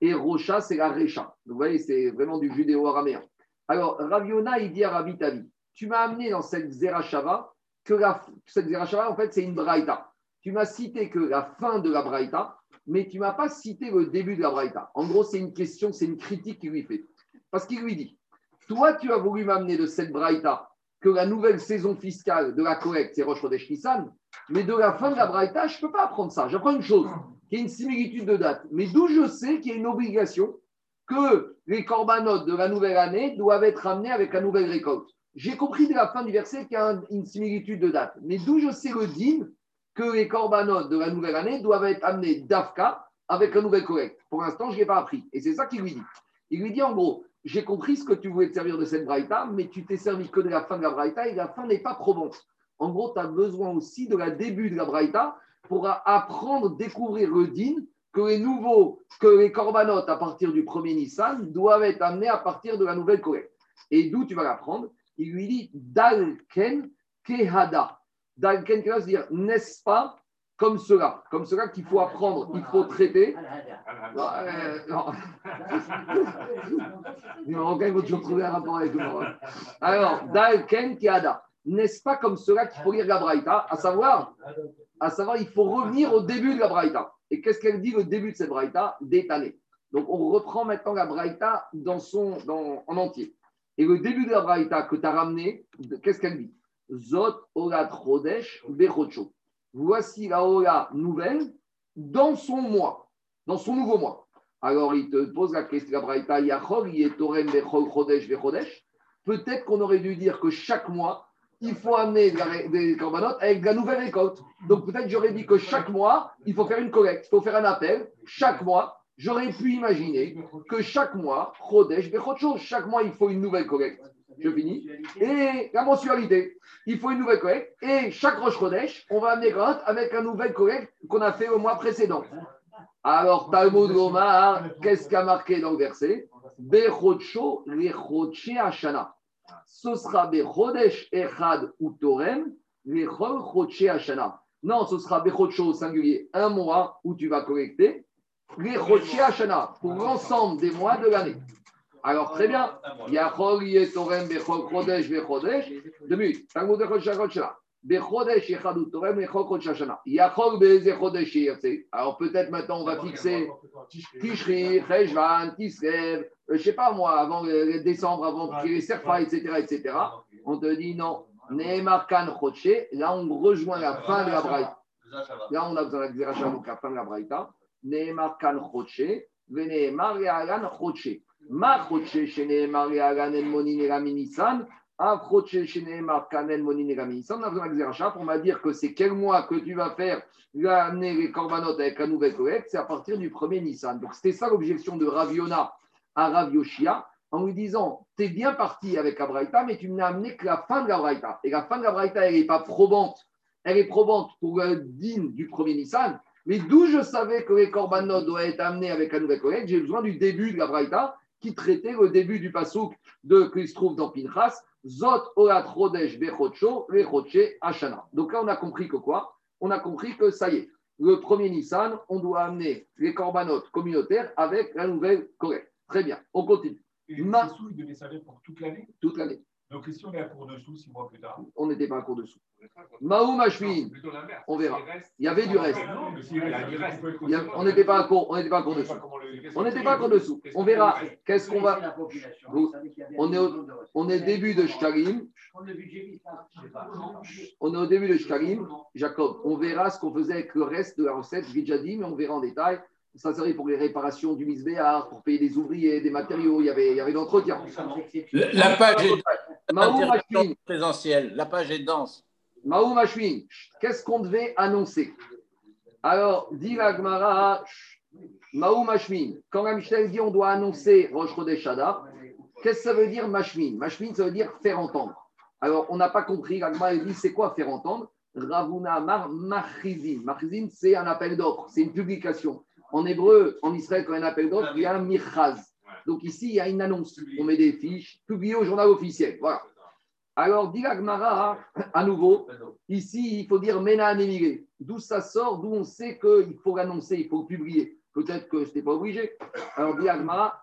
Et Rocha, c'est la Recha. Vous voyez, c'est vraiment du judéo-araméen. Alors, Raviona, il dit à Rabbi Tavi, tu m'as amené dans cette Zerachava, que la, cette Zerachava, en fait, c'est une Braïta. Tu m'as cité que la fin de la Braïta, mais tu m'as pas cité le début de la Braïta. En gros, c'est une question, c'est une critique qu'il lui fait. Parce qu'il lui dit Toi, tu as voulu m'amener de cette Braïta que la nouvelle saison fiscale de la collecte, c'est Roche Nissan, mais de la fin de la Braïta, je ne peux pas apprendre ça. J'apprends une chose, qui est une similitude de date. Mais d'où je sais qu'il y a une obligation que les corbanotes de la nouvelle année doivent être amenés avec la nouvelle récolte. J'ai compris de la fin du verset qu'il y a une similitude de date. Mais d'où je sais le din que les corbanotes de la nouvelle année doivent être amenés d'Afka avec la nouvelle collecte. Pour l'instant, je ne l'ai pas appris. Et c'est ça qu'il lui dit. Il lui dit en gros, j'ai compris ce que tu voulais te servir de cette braïta, mais tu t'es servi que de la fin de la braïta et la fin n'est pas probante. En gros, tu as besoin aussi de la début de la braïta pour apprendre, découvrir le din que les nouveaux, que les corbanotes à partir du premier Nissan doivent être amenés à partir de la nouvelle collecte. Et d'où tu vas l'apprendre? Il lui dit Dalken Kehada. Dalken Kehada, c'est-à-dire, n'est-ce pas comme cela, comme cela qu'il faut apprendre, il faut traiter. Euh, non. non, toujours trouver un rapport avec le Alors, Dalken Kehada. N'est-ce pas comme cela qu'il faut lire la Braïta À savoir, à savoir, il faut revenir au début de la Braïta. Et qu'est-ce qu'elle dit le début de cette Braïta? D'étaler. Donc, on reprend maintenant la Braïta dans son, dans, en entier. Et le début de la Braïta que tu as ramené, qu'est-ce qu'elle dit? Zot Olat Chodesh Bechocho. Voici la Ola nouvelle dans son mois, dans son nouveau mois. Alors, il te pose la question, la Braïta Yachol, Yetorem Bechol Chodesh Bechodesh. Peut-être qu'on aurait dû dire que chaque mois, il faut amener des corbanotes avec de la nouvelle récolte. Donc peut-être j'aurais dit que chaque mois, il faut faire une collecte, il faut faire un appel. Chaque mois, j'aurais pu imaginer que chaque mois, Chodesh, chaque mois, il faut une nouvelle collecte. Je finis. Et la mensualité, il faut une nouvelle collecte. Et chaque Roche Chodesh, on va amener avec la nouvelle collecte qu'on a fait au mois précédent. Alors, Talmud Gomar, qu'est-ce qu'a marqué dans le verset? Bechocho, Ashana ce sera Bechodesh Echad ou Torem, Hashana. Non, ce sera Bechocho au singulier, un mois où tu vas collecter, Choche Hashana, pour l'ensemble des mois de l'année. Alors très bien, Yachol Torem Bechol Chodesh Bechodesh, deux minutes, Alors peut-être maintenant on va fixer Tishri, Cheshvan, Tisrev, euh, je ne sais pas moi, avant décembre, avant qu'il serfa, etc., etc., on te dit non. Nehemar Kan là on rejoint la fin de la braïta. Là on a besoin de la donc la fin de la braïta. Nehemar Kan Choche, Venehemar Yalan Choche. Ma Choche, chez Nehemar Yalan El Monin Elaminisan, a Choche, chez Nehemar Kanen Monin Elaminisan. On a besoin de pour m'a dire que c'est quel mois que tu vas faire l'année les corbanotes avec la nouvelle collecte, c'est à partir du premier Nissan. Donc c'était ça l'objection de Raviona à Rav Yoshia en lui disant Tu es bien parti avec la mais tu n'as amené que la fin de la Et la fin de la elle n'est pas probante. Elle est probante pour le din du premier Nissan. Mais d'où je savais que les korbanot doivent être amenés avec la nouvelle collègue, j'ai besoin du début de la qui traitait le début du pasouk de, qui se trouve dans Pinchas, Zot Olat Rodesh Bechocho Ashana. Donc là, on a compris que quoi? On a compris que ça y est, le premier Nissan, on doit amener les corbanotes communautaires avec la nouvelle collègue. Très bien, on continue. Et Ma... sous, il devait servir pour toute l'année? Toute l'année. Donc, si on est à court dessous, six mois plus tard On n'était pas à. Maou Machmin, on verra. Il y avait du reste. On n'était pas à court, on n'était pas à court dessous. On n'était pas à court dessous. On verra. Qu'est-ce qu'on va. On est au, on est début de Shkarim. On est au début de Shkarim. Jacob, on verra ce qu'on faisait avec le reste de la recette. Je l'ai déjà dit, mais on verra en détail ça serait pour les réparations du misbéar, pour payer des ouvriers, des matériaux, il y avait, il y avait l'entretien. La page est présentielle, la page est dense. Maou Machouin, qu'est-ce qu'on devait annoncer? Alors, dit la Gemara, Machmin, quand la Michel dit on doit annoncer Rosh Shada, qu'est-ce que ça veut dire Machmin Machmin, ça veut dire faire entendre. Alors, on n'a pas compris, la Gemara dit c'est quoi faire entendre? Ravuna Machrizim. Machrizim, c'est un appel d'offres, c'est une publication. En hébreu, en Israël, quand il y a un appel d'offres, il y a un mirchaz. Donc ici, il y a une annonce. On met des fiches publiées au journal officiel. Voilà. Alors, dit à nouveau, ici, il faut dire Mena Némiré. D'où ça sort, d'où on sait qu'il faut l'annoncer, il faut le publier. Peut-être que ce n'était pas obligé. Alors, dit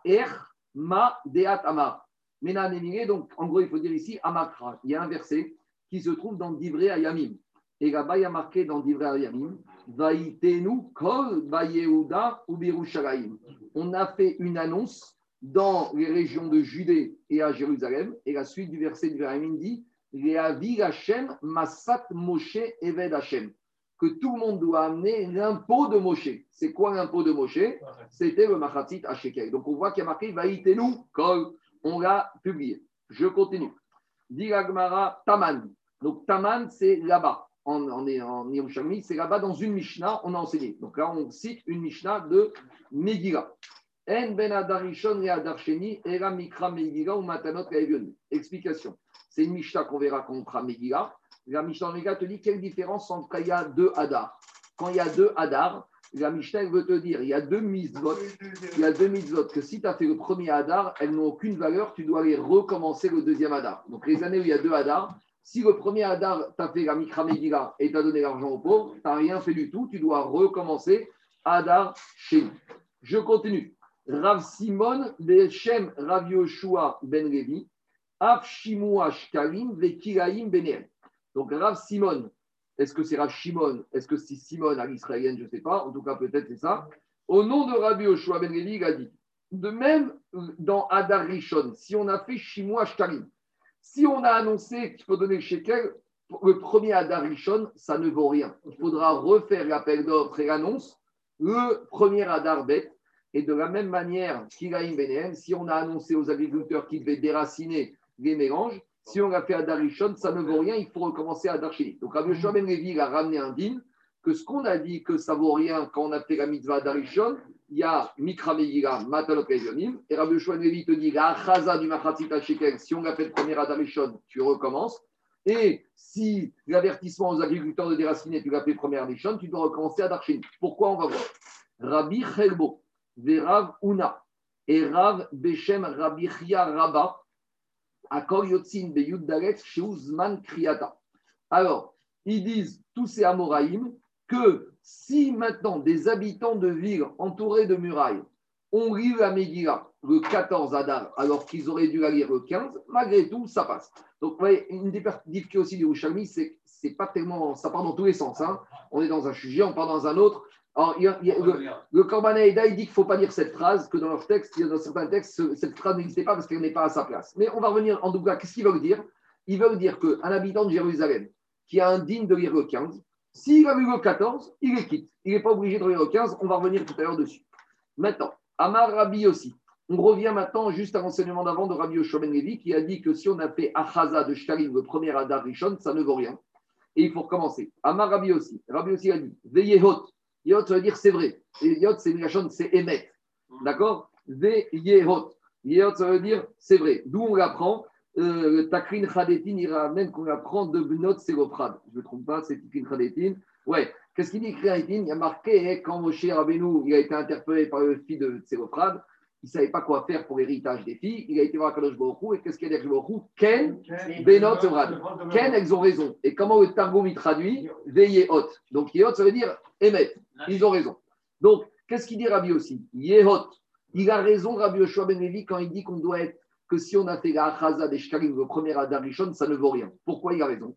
Er Ma Deat Amar. Mena Némiré, donc en gros, il faut dire ici Amakra. Il y a un verset qui se trouve dans Divré Ayamim. Et là-bas, il y a marqué dans Divrei Ayamim, Vaïtenu On a fait une annonce dans les régions de Judée et à Jérusalem. Et la suite du verset du Ayamim dit Hashem Masat Moshe Eved Hashem. Que tout le monde doit amener l'impôt de Moshe. C'est quoi l'impôt de Moshe? C'était le Machatzit à Shekel. Donc on voit qu'il y a marqué Vaïtenu kol. On l'a publié. Je continue. Diragmara Taman. Donc Taman, c'est là-bas. En, en, en c'est là-bas dans une Mishnah, on a enseigné. Donc là, on cite une Mishnah de Megillah. En ben adarishon et adarsheni, era mikra Megillah ou matanot Explication. C'est une Mishnah qu'on verra quand on fera Megillah. La Mishnah Megillah te dit quelle différence entre quand il y a deux Hadar. Quand il y a deux Hadar, la Mishnah veut te dire il y a deux mitzvot, il y a deux mitzvot que si tu as fait le premier Hadar, elles n'ont aucune valeur, tu dois aller recommencer le deuxième Hadar. Donc les années où il y a deux Hadar, si le premier Hadar t'a fait la Mikra et t'a donné l'argent aux pauvres, tu n'as rien fait du tout, tu dois recommencer Hadar chez nous. Je continue. Rav Simon, Bechem Rav Yoshua Ben Levi, Af Shimua Shkalim, Vekiraim Benem. Donc Rav Simon, est-ce que c'est Rav Shimon? Est-ce que c'est Simon à l'israélienne Je ne sais pas. En tout cas, peut-être c'est ça. Au nom de Rabbi Yoshua Ben Levi, il a dit de même dans Hadar Rishon, si on a fait Shimua Shkalim, si on a annoncé qu'il faut donner le shekel, le premier Hadar Rishon, ça ne vaut rien. Il faudra refaire l'appel d'offres et l'annonce, le premier Hadar Bet. Et de la même manière, si on a annoncé aux agriculteurs qu'ils devaient déraciner les mélanges, si on l'a fait Hadar Rishon, ça ne vaut rien, il faut recommencer Hadar Sheni. Donc Rabbi Ben Levi il a ramené un din que ce qu'on a dit que ça vaut rien quand on a fait la mitzvah Hadar Rishon, il y a Mikra Megillah, Matalot Yonim, et Rabbi Yoshua Levi te dit du Machatzit Shekel, si on l'a fait le premier Hadar Rishon, tu recommences. Et si l'avertissement aux agriculteurs de déraciner, tu l'as fait premier Hadar Rishon, tu dois recommencer Hadar Sheni. Pourquoi on va voir? Rabbi Chelbo, Verav Una, et Rav Beshem Rabbi Chia Rabba, Akor Yotzin Beyud Dalet Sheuzman Kriata. Alors, ils disent, tous ces Amoraïm, que si maintenant des habitants de villes entourées de murailles ont lu la Megillah le 14 Adar, alors qu'ils auraient dû la lire le 15, malgré tout, ça passe. Donc, vous voyez, une des difficultés aussi du Rouchalmi, c'est c'est pas tellement. Ça part dans tous les sens. Hein. On est dans un sujet, on part dans un autre. Alors, le, le Korban il dit qu'il ne faut pas lire cette phrase, que dans leur texte, dans certains textes, ce- cette phrase n'existait pas parce qu'elle n'est pas à sa place. Mais on va revenir en double. Qu'est-ce qu'ils veulent dire? Ils veulent dire qu'un habitant de Jérusalem qui a un digne de lire le 15, s'il a lu le 14, il les quitte. Il n'est pas obligé de lire le 15. On va revenir tout à l'heure dessus. Maintenant, Amar Rabbi aussi. On revient maintenant juste à l'enseignement d'avant de Rabbi Yoshua Ben Levi qui a dit que si on a fait Achaza de Shkalim, le premier Adar Rishon, ça ne vaut rien. Et il faut recommencer. Amar Rabbi aussi. Rabbi aussi a dit Veyehot. Yehot, ça veut dire c'est vrai. Et Yehot, c'est lachon, c'est émettre. D'accord? Veyehot. Yehot, ça veut dire c'est vrai. D'où on l'apprend? Takrin Chadetin, il ramène qu'on apprend de Bnot Séroprad. Je ne me trompe pas, c'est Takrin Chadetin. Ouais. Qu'est-ce qu'il dit Chadetin? Il y a marqué hein, quand Moshe Rabbeinu il a été interpellé par le fils de Séroprad, il ne savait pas quoi faire pour l'héritage des filles. Il a été voir Kadosh Hu, et qu'est-ce qu'il a dit Hu? Ken Benot Sevrad. Ken, elles ont raison. Et comment le Targum il traduit? Veillez hot. Donc Yehot, ça veut dire émettre. Ils ont raison. Donc, qu'est-ce qu'il dit Rabbi aussi Yehot. Il a raison, Rabbi Yoshua Ben Levi, quand il dit qu'on doit être, que si on a fait la Achaza des Shkalim, le premier Adar Rishon, ça ne vaut rien. Pourquoi il a raison?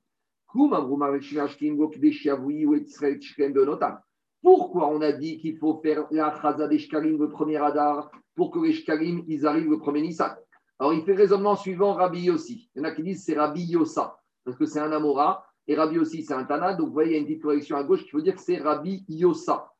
Pourquoi on a dit qu'il faut faire la Achaza des Shkalim, le premier Adar, pour que les Shkalim, ils arrivent le premier Nissan? Alors, il fait raisonnement suivant Rabbi Yossi. Il y en a qui disent c'est Rabbi Yossa, parce que c'est un Amora, et Rabbi Yossi, c'est un Tana. Donc, vous voyez, il y a une petite correction à gauche qui veut dire que c'est Rabbi Yossa.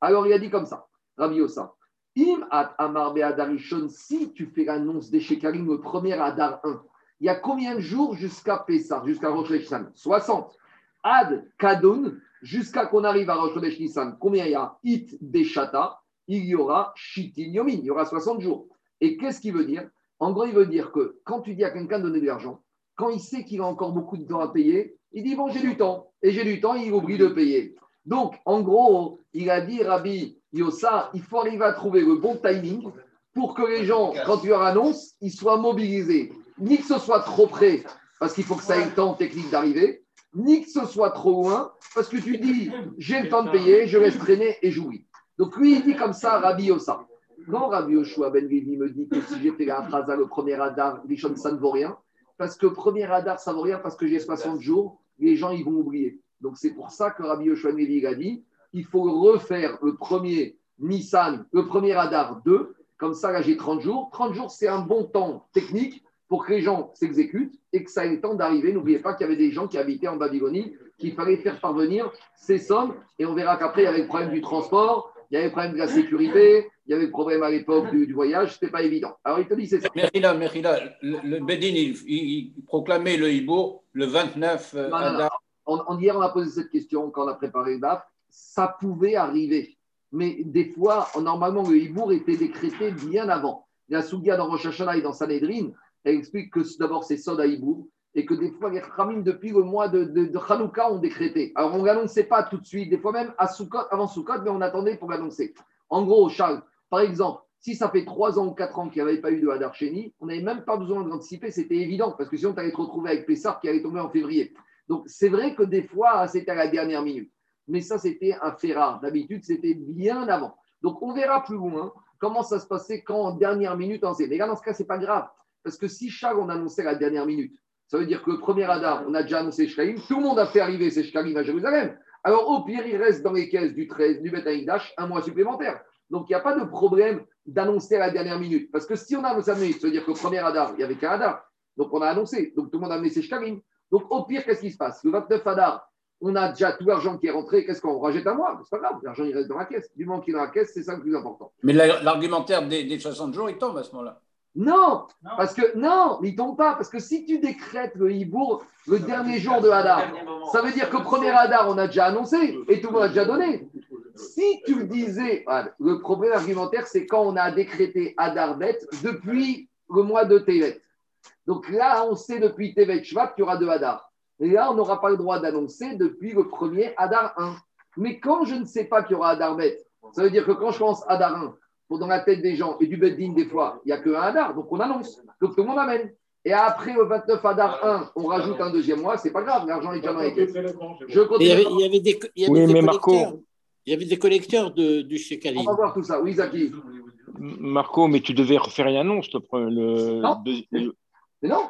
Alors, il a dit comme ça, Rabbi Yossa. Im at Amar Be'adarishon, si tu fais l'annonce des Shekarim le premier Adar 1, il y a combien de jours jusqu'à Pessah, jusqu'à Rosh Hashanah 60. Ad Kadon, jusqu'à qu'on arrive à Rosh Hashanah, combien il y a? It Deshata, il y aura Shitin Yomin, il y aura 60 jours. Et qu'est-ce qu'il veut dire? En gros, il veut dire que quand tu dis à quelqu'un de donner de l'argent, quand il sait qu'il a encore beaucoup de temps à payer, il dit Bon, j'ai du temps. Et j'ai du temps, il oublie de payer. Donc, en gros, il a dit Rabbi Yossa, il faut arriver à trouver le bon timing pour que les gens, quand tu leur annonces, ils soient mobilisés. Ni que ce soit trop près, parce qu'il faut que ça ait le temps technique d'arriver, ni que ce soit trop loin, parce que tu dis j'ai le temps de payer, je laisse traîner et j'oublie. Donc lui, il dit comme ça, Rabbi Yossa. Quand Rabbi Yoshua Ben Levi me dit que si j'ai fait la phrase le premier radar, Rishon, ça ne vaut rien, parce que premier radar, ça ne vaut rien parce que j'ai 60 jours, les gens, ils vont oublier. Donc c'est pour ça que Rabbi Yoshua Nevi a dit il faut refaire le premier Nissan, le premier Radar 2. Comme ça, là, j'ai 30 jours. 30 jours, c'est un bon temps technique pour que les gens s'exécutent et que ça ait le temps d'arriver. N'oubliez pas qu'il y avait des gens qui habitaient en Babylonie, qu'il fallait faire parvenir ces sommes. Et on verra qu'après, il y avait le problème du transport, il y avait le problème de la sécurité, il y avait le problème à l'époque du, voyage, ce n'était pas évident. Alors il te dit, c'est ça. Merila, Merila, le, le Bédine, il, il, proclamait le Hibour le 29 non, non, non. On, on, hier, on a posé cette question quand on a préparé le DAF. Ça pouvait arriver. Mais des fois, normalement, le Hibour était décrété bien avant. La Sougia dans Rosh Hashanah et dans Sanhedrin, elle explique que d'abord c'est Sod à Hibour et que des fois, les Khamim, depuis le mois de, de, ont décrété. Alors, on ne l'annonçait pas tout de suite, des fois même à avant Soukot, mais on attendait pour l'annoncer. En gros, Charles, par exemple, si ça fait 3 ans ou 4 ans qu'il n'y avait pas eu de Hadar Sheni, on n'avait même pas besoin d'anticiper, c'était évident, parce que sinon, tu allais te retrouver avec Pessar qui allait tomber en février. Donc, c'est vrai que des fois, c'était à la dernière minute. Mais ça, c'était un fait rare. D'habitude, c'était bien avant. Donc, on verra plus loin comment ça se passait quand en dernière minute on sait. Mais là, dans ce cas, ce n'est pas grave. Parce que si Charles, on annonçait la dernière minute, ça veut dire que le premier Hadar, on a déjà annoncé Shkalim, tout le monde a fait arriver ces Shkalim à Jérusalem. Alors, au pire, il reste dans les caisses du 13, du Beth un mois supplémentaire. Donc, il n'y a pas de problème d'annoncer la dernière minute. Parce que si on a annoncé la minute, ça veut dire que le premier Hadar, il n'y avait qu'un Hadar. Donc, on a annoncé. Donc, tout le monde a amené ses Shkalim. Donc, au pire, qu'est-ce qui se passe? Le 29 Hadar, on a déjà tout l'argent qui est rentré. Qu'est-ce qu'on rejette à moi? C'est pas grave. L'argent, il reste dans la caisse. Du moment qu'il est dans la caisse, c'est ça le plus important. Mais l'argumentaire des, des 60 jours, il tombe à ce moment-là. Non, non, parce que non, il tombe pas. Parce que si tu décrètes le Hibour le dernier jour de Hadar, ça veut dire que le premier Hadar, on a déjà annoncé et tout le monde a déjà donné. Si tu le disais, le problème argumentaire, c'est quand on a décrété Hadar Bet depuis le mois de Tevet. Donc là, on sait depuis Tevet Shvat qu'il y aura deux Hadar. Et là, on n'aura pas le droit d'annoncer depuis le premier Hadar 1. Mais quand je ne sais pas qu'il y aura Hadar Bet, ça veut dire que quand je pense Hadar 1, pour dans la tête des gens et du Beddin, des fois, il n'y a qu'un Hadar, donc on annonce. Donc tout le monde amène. Et après, au 29 Hadar 1, on rajoute un deuxième mois, c'est pas grave, l'argent est déjà dans les caisses. Je continue. Il y avait, il y avait des, il y avait Oui, des mais collecteurs. Marco- Il y avait des collecteurs de, du. On va voir tout ça. Oui, Zaki. Marco, mais tu devais refaire une annonce. Le, Non. deux- le- Mais non,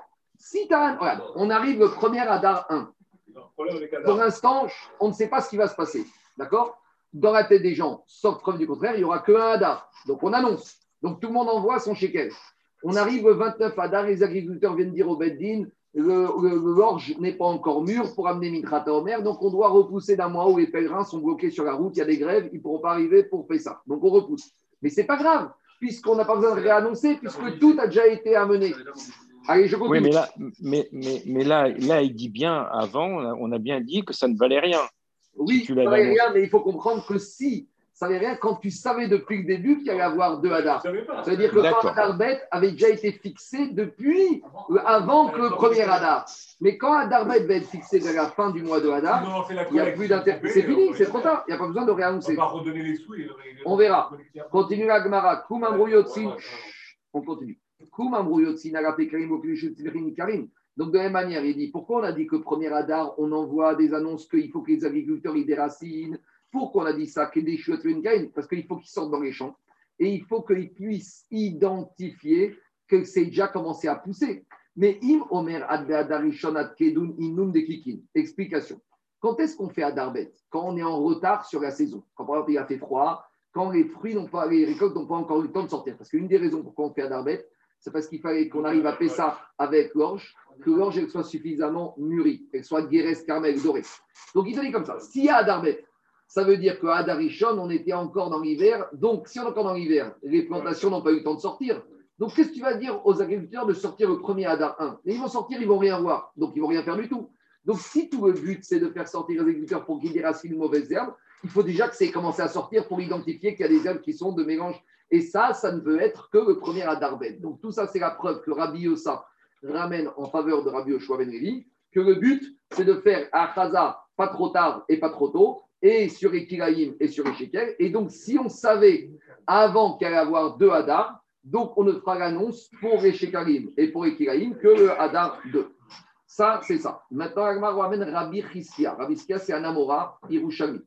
si tu as Regarde, on arrive le premier Hadar 1. Pour l'instant, on ne sait pas ce qui va se passer. D'accord? Dans la tête des gens, sauf preuve du contraire, il n'y aura que un Hadar. Donc on annonce. Donc tout le monde envoie son shekel. On arrive le 29 Hadar, les agriculteurs viennent dire au Beddin l'orge n'est pas encore mûr pour amener Mitrata Omer, donc on doit repousser d'un mois où les pèlerins sont bloqués sur la route, il y a des grèves, ils ne pourront pas arriver pour faire ça. Donc on repousse. Mais c'est pas grave, puisqu'on n'a pas besoin de réannoncer, puisque tout a déjà été amené. Allez, je continue. Oui, mais là, mais, mais, mais là, là, il dit bien avant, on a, on bien dit que ça ne valait rien. Oui, ça l'avais valait rien, mais il faut comprendre que si ça valait rien, quand tu savais depuis le début qu'il y allait avoir deux Hadar. Ça veut dire que quand D'accord. Hadar Bet avait déjà été fixé depuis, euh, avant que le premier Hadar. Mais quand Hadar Bet va être fixé à la fin du mois de Hadar, il n'y a plus d'inter... C'est fini, c'est trop tard, il n'y a pas besoin de On réannoncer. va redonner les sous. et- On verra. Continue la Gemara. On continue. Donc, de la même manière, il dit pourquoi on a dit que premier radar, on envoie des annonces qu'il faut que les agriculteurs ils déracinent? Pourquoi on a dit ça des Parce qu'il faut qu'ils sortent dans les champs et il faut qu'ils puissent identifier que c'est déjà commencé à pousser. Mais im omer inun de. Explication. Quand est-ce qu'on fait Adarbet Quand on est en retard sur la saison. Quand par exemple il a fait froid, quand les fruits n'ont pas, les récoltes n'ont pas encore eu le temps de sortir. Parce qu'une des raisons pourquoi on fait Adarbet, c'est parce qu'il fallait qu'on arrive à Pessa avec l'orge, que l'orge soit suffisamment mûrie, qu'elle soit guéresse carmel dorée. Donc il te dit comme ça s'il y a Adarbet, ça veut dire qu'à Adarishon, on était encore dans l'hiver. Donc si on est encore dans l'hiver, les plantations n'ont pas eu le temps de sortir. Donc qu'est-ce que tu vas dire aux agriculteurs de sortir le premier Adar 1 Et ils vont sortir, ils vont rien voir. Donc ils vont rien faire du tout. Donc, si tout le but, c'est de faire sortir les agriculteurs pour qu'ils déracinent une mauvaise herbe, il faut déjà que c'est commencé à sortir pour identifier qu'il y a des herbes qui sont de mélange. Et ça, ça ne peut être que le premier Adarbet. Donc, tout ça, c'est la preuve que Rabbi Yossa ramène en faveur de Rabbi Yoshua Ben Levi, que le but, c'est de faire à pas trop tard et pas trop tôt, et sur Ekilaïm et sur Echekel. Et donc, si on savait avant qu'il allait y avoir deux Hadar, donc on ne fera l'annonce pour Echekalim et pour Ekilaïm que le Hadar 2. Ça, c'est ça. Maintenant, Agmar ramène Rabbi Chisia. Rabbi Chisia, c'est un Amora, Hirushami.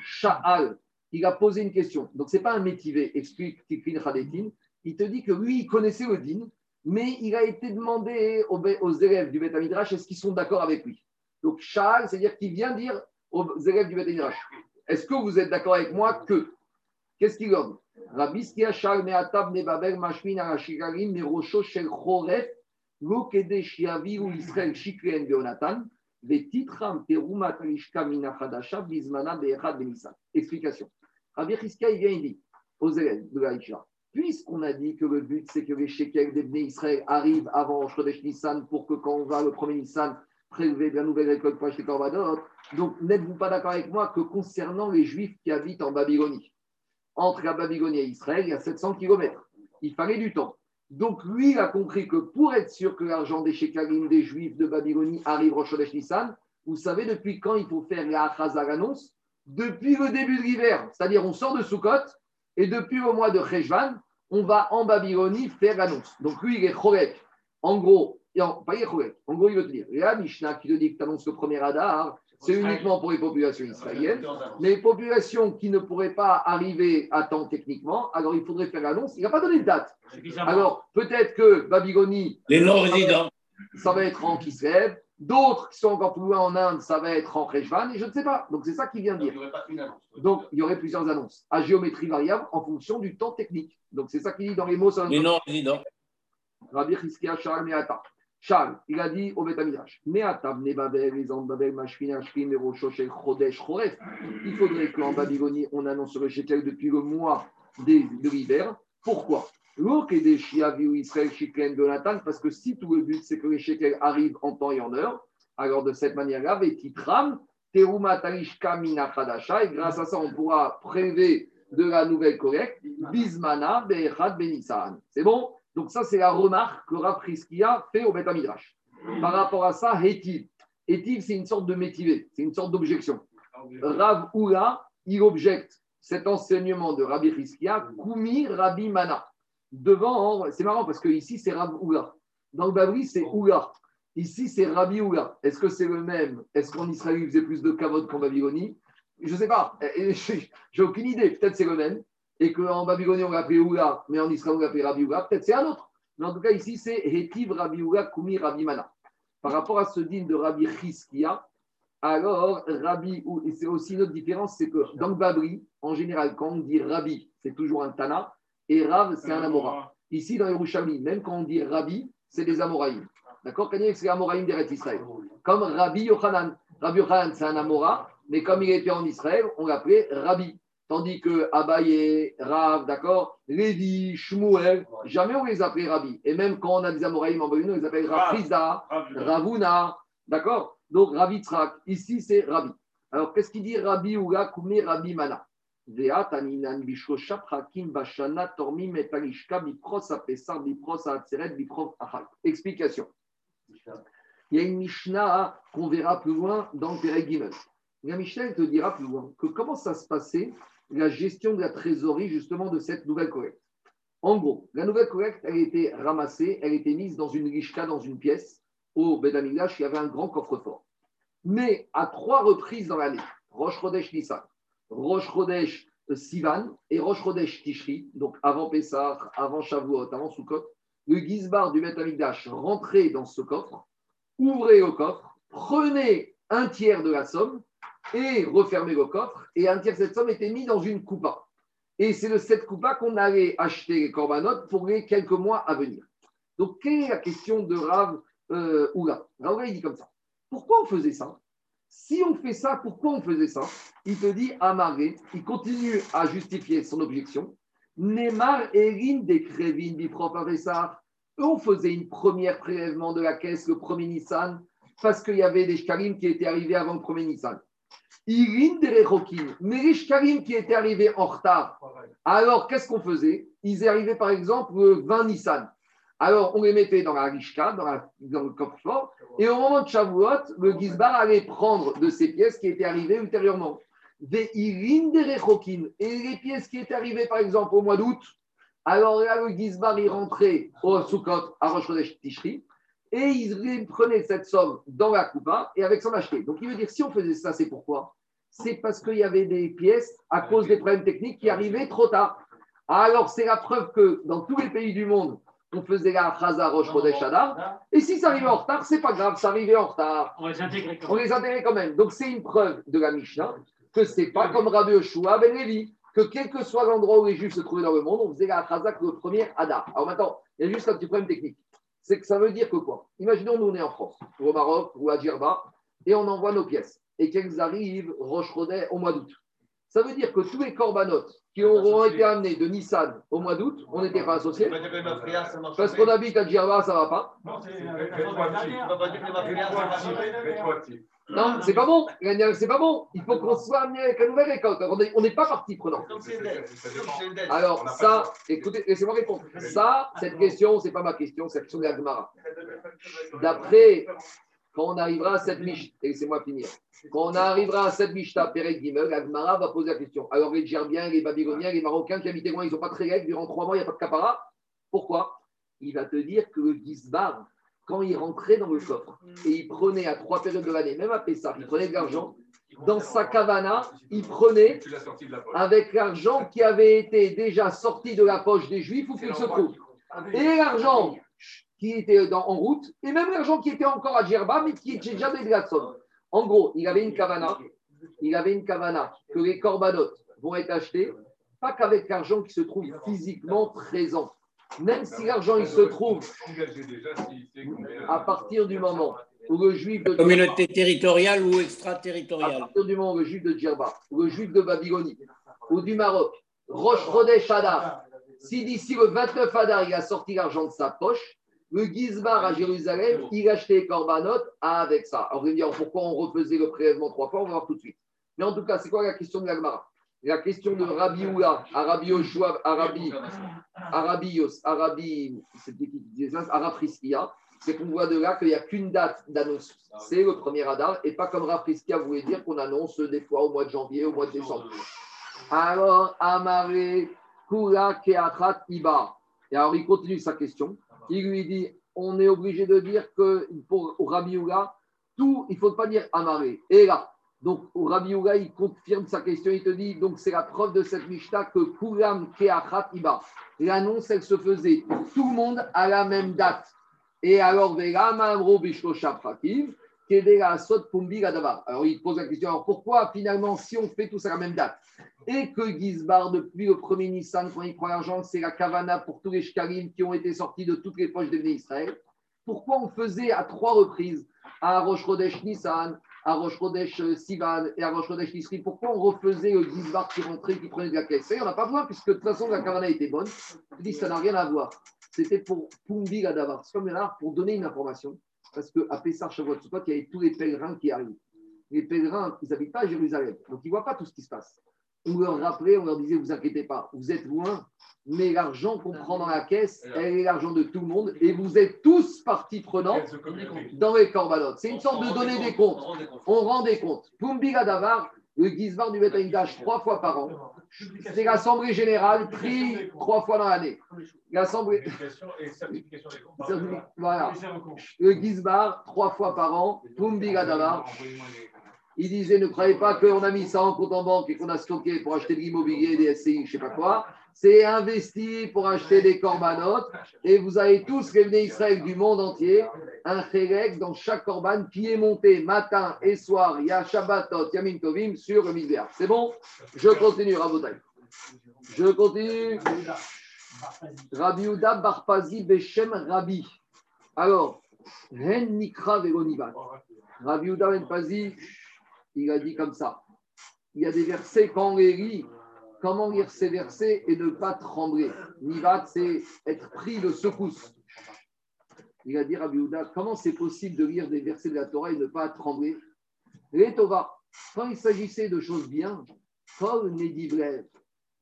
Sha'al, il a posé une question. Donc, ce n'est pas un métivé, explique Tikvin Hadetin. Il te dit que lui, il connaissait le din, mais il a été demandé aux, élèves du Beth est-ce qu'ils sont d'accord avec lui? Donc, Sha'al, c'est-à-dire qu'il vient dire aux élèves du Béténirach. Est-ce que vous êtes d'accord avec moi que Qu'est-ce qu'il leur dit? Rabbi Skia Shal Meatab Nebabel Mashmin Arashikarim Shel Choref Lo Kede Shiavi ou Israël Beonatan. Explication. Rabbi Skia, il vient, il dit aux élèves de la Hijra, puisqu'on a dit que le but, c'est que les shekels des Israël arrivent avant Chodesh Nissan pour que quand on va le premier Nissan prélever de la nouvelle récolte pour acheter Korbanot, donc n'êtes-vous pas d'accord avec moi que concernant les Juifs qui habitent en Babylonie, entre la Babylonie et Israël, il y a 700 km. Il fallait du temps. Donc lui, il a compris que pour être sûr que l'argent des Shekalim des Juifs de Babylonie arrive au Chodesh Nissan, vous savez depuis quand il faut faire la Achazar annonce? Depuis le début de l'hiver. C'est-à-dire, on sort de Sukkot et depuis le mois de Cheshvan, on va en Babylonie faire l'annonce. Donc lui, il est Chorek. En gros, en, pas il est Chorek. En gros, il veut te dire, la Mishnah qui te dit que tu annonces le premier radar, c'est uniquement pour les populations israéliennes. Mais les populations qui ne pourraient pas arriver à temps techniquement, alors il faudrait faire l'annonce. Il n'a pas donné de date. Alors peut-être que Babylonie. Les non-résidents. Ça va être en Kislev. D'autres qui sont encore plus loin en Inde, ça va être en Rejvan, et je ne sais pas. Donc c'est ça qu'il vient de dire. Donc il y aurait plusieurs annonces à géométrie variable en fonction du temps technique. Donc c'est ça qu'il dit dans les mots. Les non-résidents. Rabbi Chizkia Charles Meata. Charles, il a dit au Betamidrash, il faudrait qu'en Babylonie, on annonce le shekel depuis le mois de l'hiver. Pourquoi? Parce que si tout le but c'est que les shekels arrivent en temps et en heure, alors de cette manière-là, et grâce à ça, on pourra prélever de la nouvelle collecte, Bismana, Be'echad, Benissan. C'est bon? Donc, ça, c'est la remarque que Rav Priskia fait au Beth Midrash. Par rapport à ça, Hétiv. Hétiv, c'est une sorte de métivé, c'est une sorte d'objection. Rav Oula, il objecte cet enseignement de Rabbi Priskia, Kumi Rabbi Mana devant, c'est marrant parce que ici c'est Rabbi Oula. Dans le Babri, c'est Oula. Ici, c'est Rabbi Oula. Est-ce que c'est le même? Est-ce qu'en Israël, il faisait plus de kavod qu'en Babylonie? Je ne sais pas. J'ai aucune idée. Peut-être c'est le même. Et qu'en Babylonie, on l'appelait Oula, mais en Israël, on l'appelait Rabbi Oula. Peut-être c'est un autre. Mais en tout cas, ici, c'est Hetiv Rabbi Oula Kumi Rabbi Mana. Par rapport à ce digne de Rabbi Chizkia, alors Rabbi, et c'est aussi une autre différence, c'est que dans le Babri, en général, quand on dit Rabbi, c'est toujours un Tana et Rav, c'est un Amora. Ici, dans Yerushalmi, même quand on dit Rabbi, c'est des Amoraïm. D'accord c'est les Amoraïm d'Eretz Israël. Comme Rabbi Yochanan. Rabbi Yochanan, c'est un Amora, mais comme il était en Israël, on l'appelait Rabbi. Tandis que Abaye, Rav, d'accord, Lévi, Shmuel, jamais on les appelait Rabbi. Et même quand on a des Amoraïm en Babylone, on les appelle Rafiza, Ravuna, d'accord Donc Rabbi Tzrak, ici c'est Rabbi. Alors qu'est-ce qu'il dit Rabbi Ouga Koumé Rabbi Mana? Explication. Il y a une Mishnah qu'on verra plus loin dans le Pérec Gimel. La Mishnah te dira plus loin que comment ça se passait la gestion de la trésorerie justement de cette nouvelle collecte. En gros, la nouvelle collecte, elle été ramassée, elle a été mise dans une lishka, dans une pièce, au Bedamilash, il y avait un grand coffre-fort. Mais à trois reprises dans l'année, Rosh Chodesh Nissan, Rosh Chodesh Sivan et Rosh Chodesh Tishri, donc avant Pessah, avant Shavuot, avant Sukkot, le Gizbar du Bet rentrait dans ce coffre, ouvrait le coffre, prenait un tiers de la somme et refermait le coffre, et un tiers de cette somme était mis dans une coupa. Et c'est de cette coupa qu'on allait acheter les corbanotes pour les quelques mois à venir. Donc, quelle est la question de Rav euh, Oula? Rav il dit comme ça. Pourquoi on faisait ça? Si on fait ça, pourquoi on faisait ça? Il te dit Amaré, il continue à justifier son objection. Neymar Erin des Krevin biprof On faisait une première prélèvement de la caisse, le premier Nissan, parce qu'il y avait des shkarim qui étaient arrivés avant le premier Nissan. Irin des mais les shkarim qui étaient arrivés en retard. Alors, qu'est-ce qu'on faisait? Ils arrivaient par exemple le 20 Nissan. Alors, on les mettait dans la rishka, dans, le coffre-fort, et au moment de Shavuot, le Gizbar allait prendre de ces pièces qui étaient arrivées ultérieurement. Des Et les pièces qui étaient arrivées, par exemple, au mois d'août, alors là, le Gizbar, il rentrait au Sukkot, à Rosh Tishri, et il prenait cette somme dans la coupa et avec son acheté. Donc, il veut dire, si on faisait ça, c'est pourquoi? C'est parce qu'il y avait des pièces, à cause des problèmes techniques, qui arrivaient trop tard. Alors, c'est la preuve que dans tous les pays du monde, on faisait la Chaza Roche Chodesh Adar. Et si ça arrivait en retard, c'est pas grave, ça arrivait en retard. On les intégrait quand On même. les intégrait quand même. Donc c'est une preuve de la Mishnah que c'est pas comme Rabbi Yoshua Ben Levi, que quel que soit l'endroit où les Juifs se trouvaient dans le monde, on faisait la Chaza que le premier Adar. Alors maintenant, il y a juste un petit problème technique. C'est que ça veut dire que quoi? Imaginons, nous on est en France, ou au Maroc, ou à Djerba, et on envoie nos pièces. Et qu'elles arrivent Roche au mois d'août. Ça veut dire que tous les corbanotes qui auront été amenés de Nissan au mois d'août, on n'était pas associés. Parce qu'on habite à Djerba, ça va pas. Non, c'est. Non, pas bon. C'est pas bon. Il faut qu'on soit amené avec la nouvelle récolte. On est- On n'est pas partie prenante. Alors, ça, écoutez, laissez-moi répondre. Ça, cette question, c'est pas ma question, c'est la question de la Gemara. D'après, quand on arrivera à cette et laissez-moi finir, quand on arrivera à cette Mishnah, Pérec Gimel, la Gemara va poser la question. Alors, les Djerbiens, les Babyloniens, les Marocains qui habitaient loin, ils n'ont pas de règles, durant trois mois, il n'y a pas de capara. Pourquoi? Il va te dire que le quand il rentrait dans le coffre et il prenait à trois périodes de l'année, même à Pessah, il prenait de l'argent, dans sa cavana, il prenait avec l'argent qui avait été déjà sorti de la poche des Juifs où qu'il se trouve. Et l'argent qui était dans- en route, et même l'argent qui était encore à Djerba, mais qui était déjà des glaçons. En gros, il avait une cavana, il avait une cavana que les corbanotes vont être achetés, pas qu'avec l'argent qui se trouve physiquement présent. Même si l'argent il se trouve à partir du moment où le juif de Communauté territoriale ou à extraterritoriale. partir du moment où le juif de Djerba, ou le juif de Babylonie, ou du Maroc, Roche Chodesh Hadar, si d'ici le 29 Hadar, il a sorti l'argent de sa poche, le Gizbar à Jérusalem, il achetait les corbanotes avec ça. Alors, vous allez me dire, pourquoi on refaisait le prélèvement trois fois On va voir tout de suite. Mais en tout cas, c'est quoi la question de l'Agmara? La question de Rabbi Oula, Arabi Yoshua, Arabi, Arabi, Yos- Arabi, c'était qui disait ça? C'est qu'on voit de là qu'il n'y a qu'une date d'annonce. C'est le premier radar, et pas comme Rafriskia voulait dire qu'on annonce des fois au mois de janvier, au mois de décembre. Alors, Amare, Kula, Keatrat, Iba. Et alors, il continue sa question. Il lui dit on est obligé de dire que pour Rabbi Oula, tout, il ne faut pas dire Amare. Et là, donc Rabbi Oula, il confirme sa question. Il te dit donc, c'est la preuve de cette Mishnah que Kulam, Keatrat, Iba. L'annonce, elle se faisait tout le monde à la même date. Et alors. Alors, il pose la question alors pourquoi finalement, si on fait tout ça à la même date, et que Gizbar, depuis le premier Nissan, quand il prend l'argent, c'est la Kavana pour tous les Shkarim qui ont été sortis de toutes les poches des Israël, pourquoi on faisait à trois reprises, à Rosh Chodesh Nissan, à Rosh Chodesh euh, Sivan et à Rosh Nisri, pourquoi on refaisait le Gizbar qui rentrait, qui prenait de la caisse? Et on n'a pas besoin, puisque de toute façon, la Kavana était bonne. Dis, ça n'a rien à voir. C'était pour Pumbi Gadavar. C'est comme pour donner une information. Parce qu'à Pessar, Shavuot, Sukkot, il y avait tous les pèlerins qui arrivent. Les pèlerins, ils n'habitent pas à Jérusalem. Donc, ils ne voient pas tout ce qui se passe. On leur rappelait, on leur disait, vous inquiétez pas, vous êtes loin, mais l'argent qu'on prend dans la caisse, elle est l'argent de tout le monde. Et vous êtes tous partie prenante dans les corbanotes. C'est une sorte de donner des comptes. On rend des comptes. Pumbi Gadavar, le Gizbar du Betaïdash, trois fois par an. C'est l'Assemblée générale pris trois fois dans l'année. L'Assemblée. Et certification des comptes. Voilà. Le Gizbar, trois fois par an, Pumbi Gadavar. Il disait ne croyez pas qu'on a mis ça en compte en banque et qu'on a stocké pour acheter de l'immobilier, des SCI, je ne sais pas quoi. C'est investi pour acheter des corbanotes. Et vous avez tous les Israël du monde entier, un chérek dans chaque corban qui est monté matin et soir, il y a Shabbatot, Yamin Tovim sur le Misbéach. C'est bon? Je continue, Rabotai. Je continue. Rabbi Uda Barpazi Beshem Rabbi. Alors, Hen Nikra Veronibat. Rabbi Uda Barpazi, il a dit comme ça. Il y a des versets, quand on les lit, comment lire ces versets et ne pas trembler? Nivat, c'est être pris de secousse. Il a dit Rabbi Uda, comment c'est possible de lire des versets de la Torah et ne pas trembler? Les quand il s'agissait de choses bien, Paul Nedivlev,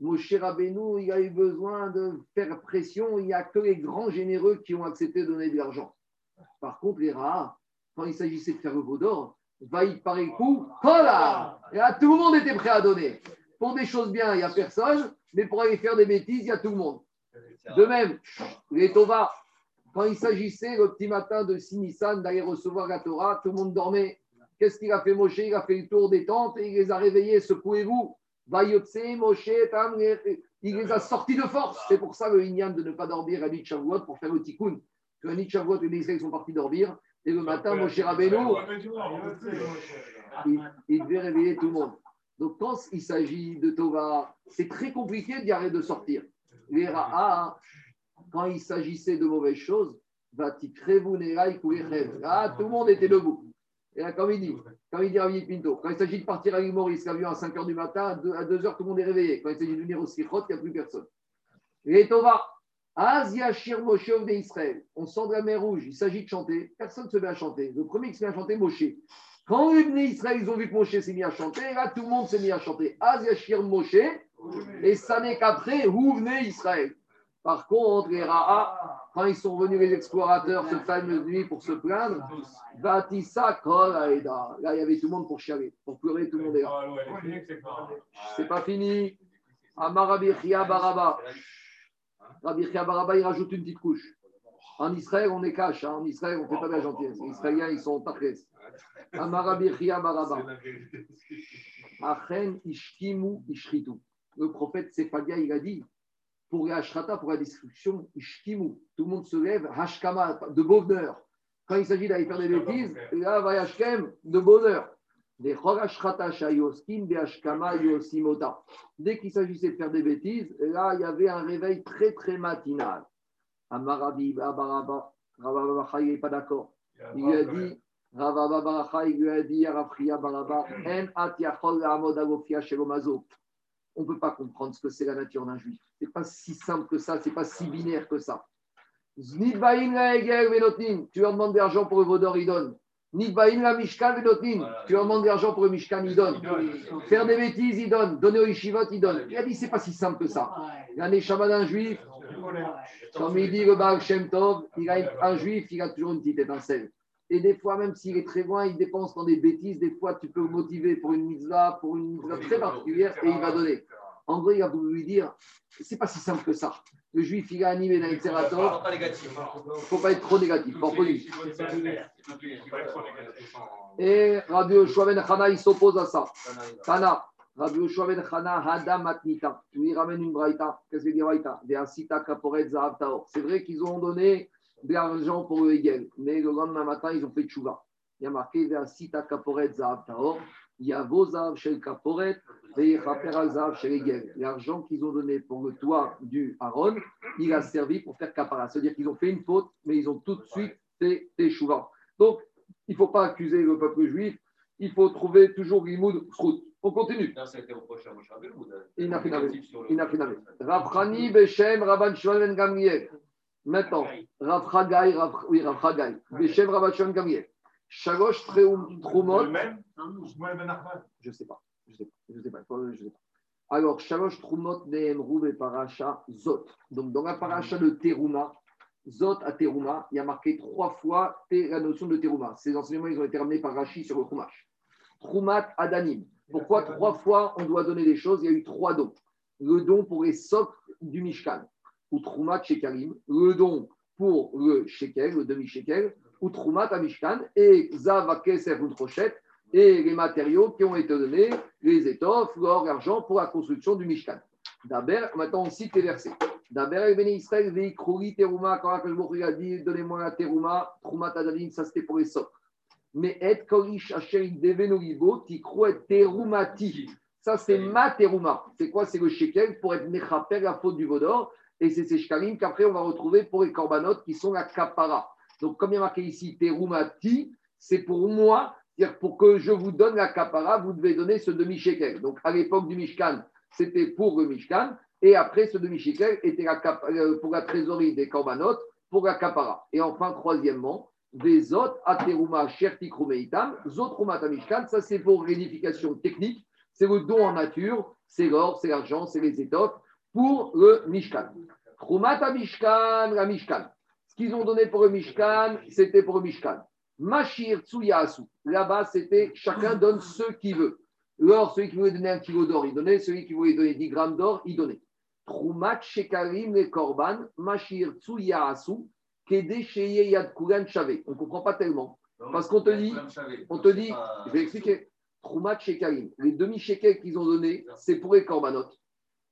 Moshe Rabbeinu, il a eu besoin de faire pression, il n'y a que les grands généreux qui ont accepté de donner de l'argent. Par contre, les rares, quand il s'agissait de faire le d'or, va y parer le coup, voilà Et là, tout le monde était prêt à donner. Pour des choses bien, il n'y a personne, mais pour aller faire des bêtises, il y a tout le monde. De même, les Tova, quand il s'agissait le petit matin de Sinissan d'aller recevoir la Torah, tout le monde dormait. Qu'est-ce qu'il a fait Moshe? Il a fait le tour des tentes et il les a réveillés. Secouez-vous. Moshe, Il les a sortis de force. C'est pour ça le Inyan de ne pas dormir à Shavuot pour faire le tikkun. Que de Shavuot, les Israéliens sont partis dormir. Et le matin, Moshe Rabbeinu, il, il devait réveiller tout le monde. Donc, quand il s'agit de Tova, c'est très compliqué d'y arrêter de sortir. Les Ra'a, quand il s'agissait de mauvaises choses, va Ah, tout le monde était debout. Et là, comme il dit, comme il dit Ravi Pinto, quand il s'agit de partir à l'île Maurice, l'avion à 5 h du matin, à 2 h, tout le monde est réveillé. Quand il s'agit de venir au Sikhot, il n'y a plus personne. Et Tova, On sent de la mer rouge, il s'agit de chanter, personne ne se met à chanter. Le premier qui se met à chanter, Moshe. Quand les Israël, ils ont vu que Moshe s'est mis à chanter, là, tout le monde s'est mis à chanter. Shir Moshe, et ça n'est qu'après, où venez Israël Par contre, les Ra'a, quand ils sont venus les explorateurs ce fameux nuit pour se plaindre, Vatissa. Là, il y avait tout le monde pour chialer, pour pleurer, tout le monde est là. C'est pas fini. Amarabichia Baraba. Rabichia Baraba, il rajoute une petite couche. En Israël, on est cash. Hein. En Israël, on ne fait pas de la gentillesse. Les Israéliens, ils sont tachès. Amarabichia Baraba. Achen Ishkimu Ishritu. Le prophète Sephadia, il a dit pour la Ashrata, pour la destruction, Ishkimu. Tout le monde se lève, Hashkama, de bonheur. Quand il s'agit d'aller faire des bêtises, là, va Yashkem, de bonheur. Dès qu'il s'agissait de faire des bêtises, là, il y avait un réveil très, très matinal. Amarabi, Abaraba, il n'est pas d'accord. Il lui a dit, il lui a dit, Baraba, En atiachol amod agofia shelomazo on ne peut pas comprendre ce que c'est la nature d'un juif. Ce n'est pas si simple que ça, ce n'est pas si binaire que ça. Tu leur demandes de l'argent pour le vaudor, il donne. Tu leur demandes de l'argent pour le Mishkan, il donne. Faire des bêtises, il donne. Donner au Yeshivot, il donne. Il a dit, c'est pas si simple que ça. Il a Shabbat d'un juif. Comme il dit le Baal Shem Tov, il a un juif, il a toujours une petite étincelle. Et des fois, même s'il est très loin, il dépense dans des bêtises. Des fois, tu peux le motiver pour une mitzvah, pour une mitzvah très particulière, et il va donner. En gros, il a voulu lui dire, c'est pas si simple que ça. Le juif, il a animé dans Itzerator. Il ne faut pas être trop négatif. Et Rabbi Yoshua Ben Chana, il s'oppose à ça. Tana, Rabbi Yoshua Ben Chana, Hada Matnita. Il ramène une braïta. Qu'est-ce que c'est dire braïta C'est vrai qu'ils ont donné de l'argent pour le Hegel. Mais le lendemain matin, ils ont fait tchouva. Il y a marqué Sita Kaporet Zahav Taor. Il y a chez le Kaporet. L'argent qu'ils ont donné pour le toit du Aaron, il a servi pour faire Kapara. C'est-à-dire qu'ils ont fait une faute, mais ils ont tout de suite fait tchouva. Donc, il ne faut pas accuser le peuple juif. Il faut trouver toujours l'imoud Srout. On continue. Il n'a fait Rabrani Beshem Rabban Shmuel Gamriel. Maintenant, Rav Chagai, oui, Rav Chagai, Beshem Rabachon Gamriel. Shalosh Trumot. Je ne sais pas. Je ne sais pas. Je ne sais pas. Je sais pas. Alors, Shalosh Trumot Neemru et Paracha Zot. Donc, dans la Paracha de Teruma, Zot à Teruma, il y a marqué trois fois la notion de Teruma. Ces enseignements, ils ont été ramenés par Rashi sur le Chumash. Trumat Adanim. Pourquoi trois fois on doit donner des choses? Il y a eu trois dons. Le don pour les socles du Mishkan ou Troumat Shekalim, le don pour le shekel, le demi-shekel, ou Troumat Amishkan, et Zav Keser ou et les matériaux qui ont été donnés, les étoffes, l'or, l'argent pour la construction du Mishkan. D'abord, maintenant on cite les versets. D'abord, il béni Israël, Veikrouli Teruma, quand Akashbok a dit Donnez-moi la Teruma, Troumat Adalim, ça c'était pour les socles. Mais Et Korish Asherik Devenolibo, Tikrou et Terumati. Ça c'est ma Teruma. C'est quoi? C'est le shekel pour être Mechaper, la faute du Vaudor. Et c'est ces shkalim qu'après on va retrouver pour les corbanotes qui sont la kapara. Donc, comme il y a marqué ici terumati, c'est pour moi, c'est-à-dire pour que je vous donne la kapara, vous devez donner ce demi-shekel. Donc, à l'époque du Mishkan, c'était pour le Mishkan. Et après, ce demi-shekel était euh, pour la trésorerie des corbanotes, pour la kapara. Et enfin, troisièmement, des autres, ateruma, shertikrumeitam, zotrumata Mishkan, ça c'est pour réunification technique, c'est le don en nature, c'est l'or, c'est l'argent, c'est les étoffes pour le Mishkan. Trumata Mishkan, la Mishkan. Ce qu'ils ont donné pour le Mishkan, c'était pour le Mishkan. Mashir Tsuyasu. Là-bas, c'était chacun donne ce qu'il veut. L'or, celui qui voulait donner un kilo d'or, il donnait. Celui qui voulait donner 10 grammes d'or, il donnait. Trumat Shekarim le Korban, Mashir Tsuyasu, Kede Sheye Yad Kugan Chave. On ne comprend pas tellement. Parce qu'on te dit, on te dit, je vais expliquer. Trumat Shekarim. Les demi-shekels qu'ils ont donnés, c'est pour les corbanotes.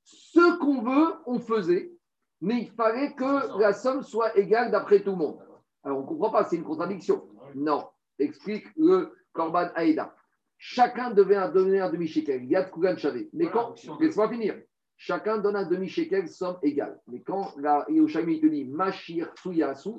Ce qu'on veut, on faisait, mais il fallait que la somme soit égale d'après tout le monde. Alors on ne comprend pas, c'est une contradiction. Non, explique le Korban Aïda. Chacun devait donner un demi-shekel. Il y a de Kougan Chavé. Mais quand, laisse-moi finir. Chacun donne un demi-shekel, somme égale. Mais quand la Yoshami te dit Mashir Tsuyasu,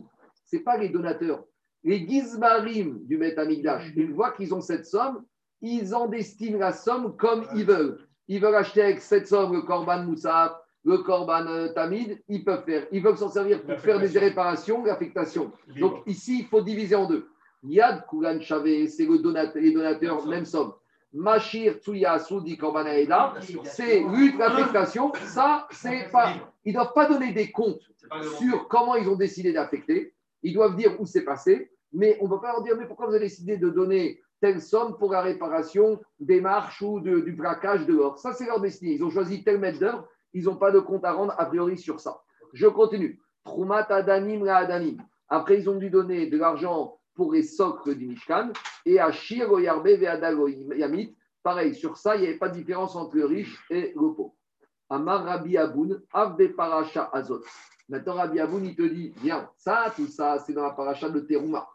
ce n'est pas les donateurs. Les Gizmarim du Metamigdash, une fois qu'ils ont cette somme, ils en destinent la somme comme ils veulent. Ils veulent acheter avec cette somme le Korban Moussaf, le Korban euh, Tamid, ils peuvent faire. Ils veulent s'en servir pour faire des réparations, l'affectation. Donc ici, il faut diviser en deux. Yad Kulan Chavé, c'est le donateur, les donateurs, même somme. Machir Tsuya Soudi Korban Aeda, c'est lutte, l'affectation. Ça, c'est pas. Ils ne doivent pas donner des comptes sur comment ils ont décidé d'affecter. Ils doivent dire où c'est passé. Mais on ne peut pas leur dire, mais pourquoi vous avez décidé de donner telle somme pour la réparation des marches ou de- du braquage de l'or Ça, c'est leur destinée. Ils ont choisi tel mètre d'heure. Ils n'ont pas de compte à rendre a priori sur ça. Je continue. Trumat Adanim la Adanim. Après, ils ont dû donner de l'argent pour les socles du Mishkan. Et à Shir, Yarbe, Veadago, Yamit. Pareil, sur ça, il n'y avait pas de différence entre le riche et le pauvre. Amar Rabbi Aboun, Avde Paracha Azot. Maintenant, Rabbi Aboun, il te dit, bien, ça, tout ça, c'est dans la paracha de Teruma.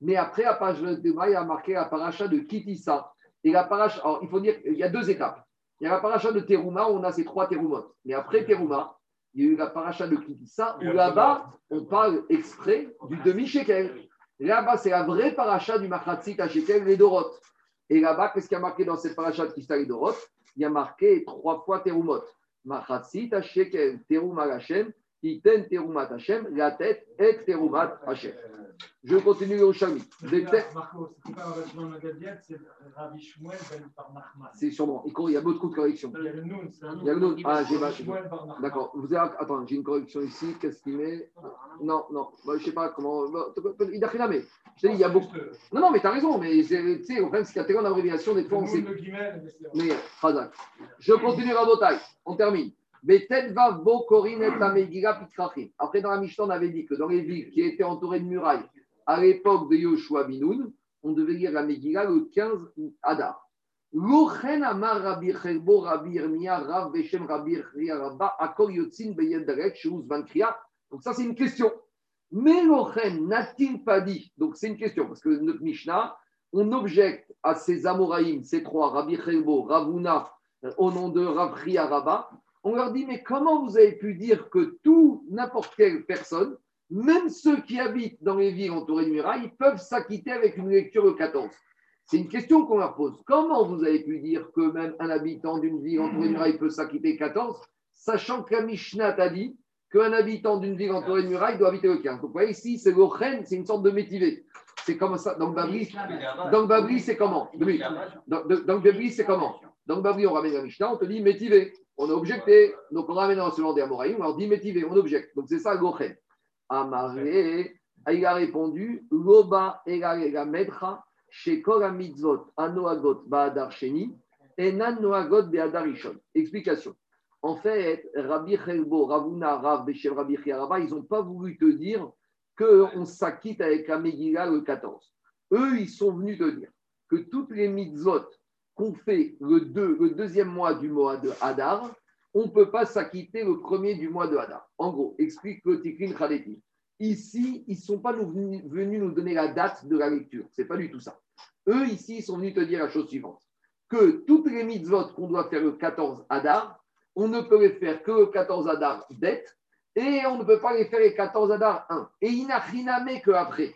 Mais après, la paracha de Teruma, il y a marqué la paracha de Kitissa. Et la paracha, il faut dire, il y a deux étapes. Il y a la paracha de Teruma où on a ces trois Terumot. Mais après Teruma, il y a eu la paracha de Kitissa où là-bas, on parle exprès du demi-shekel. Là-bas, c'est la vraie paracha du Machatzit à Shekel, les Dorot. Et là-bas, qu'est-ce qu'il y a marqué dans cette paracha de Kitissa, les Dorot? Il y a marqué trois fois Terumot. Machatzit à Shekel, Teruma Hashem, Iten Terumat Hashem, la tête et Terumat Hashem. Je continue au Shami. C'est Ben Nachman. C'est sûrement. Il y a beaucoup de corrections. Il y a le Noun, c'est un Il y a le nom. Ah, j'ai mal. Nachman. D'accord. Vous avez... Attends, j'ai une correction ici. Qu'est-ce qu'il met? Non, non. Bah, je ne sais pas comment. bah, Il a rien mais Je t'ai dit, il y a beaucoup. Non, non, mais tu as raison. Mais tu sais, le problème, c'est qu'il y a tellement d'abréviations, des fois, on sait. Mais Khazak. Je continue à taille. On termine. Après, dans la Mishnah, on avait dit que dans les villes qui étaient entourées de murailles, à l'époque de Yoshua Binoun, on devait lire la Megillah le 15 Adar. Donc, ça, c'est une question. Mais Lochen n'a-t-il pas dit Donc, c'est une question, parce que notre Mishnah, on objecte à ces Amoraïm, ces trois, Rabbi Cherbo, Ravuna, euh, au nom de Rav Ria Rabba, on leur dit, mais comment vous avez pu dire que tout, n'importe quelle personne, même ceux qui habitent dans les villes entourées de murailles, peuvent s'acquitter avec une lecture de 14 C'est une question qu'on leur pose. Comment vous avez pu dire que même un habitant d'une ville entourée de murailles peut s'acquitter 14, sachant que la Mishnah t'a dit qu'un habitant d'une ville entourée de murailles doit habiter le 15 Donc, vous voyez, ici, c'est l'Ochen, c'est une sorte de métivé. C'est comme ça. Dans le Babli, dans Babli, c'est comment? Dans le Babli, c'est comment? Dans le Babli, on ramène la Mishnah, on te dit métivé. On a objecté. Donc, on ramène en selon des Amoraïm, on leur dit on objecte. Donc, c'est ça, l'Ochen. Amaré, il a répondu Loba Mitzvot, Anoagot Baadar Sheni, Enan Noagot Beadar Rishon. Explication. En fait, Rabbi Chelbo, Ravuna, Rav, Beshem, Rabbi Chiaraba, ils n'ont pas voulu te dire qu'on s'acquitte avec la le 14. Eux, ils sont venus te dire que toutes les mitzvot qu'on fait le, deux- le deuxième mois du mois de Hadar, on ne peut pas s'acquitter le premier du mois de Hadar. En gros, explique le Tikrin Khaleti. Ici, ils ne sont pas venus, nous donner la date de la lecture. Ce n'est pas du tout ça. Eux, ici, ils sont venus te dire la chose suivante que toutes les mitzvot qu'on doit faire le 14 Hadar, on ne peut les faire que le 14 Hadar bête, et on ne peut pas les faire les 14 Hadar 1. Et il n'a rien que après.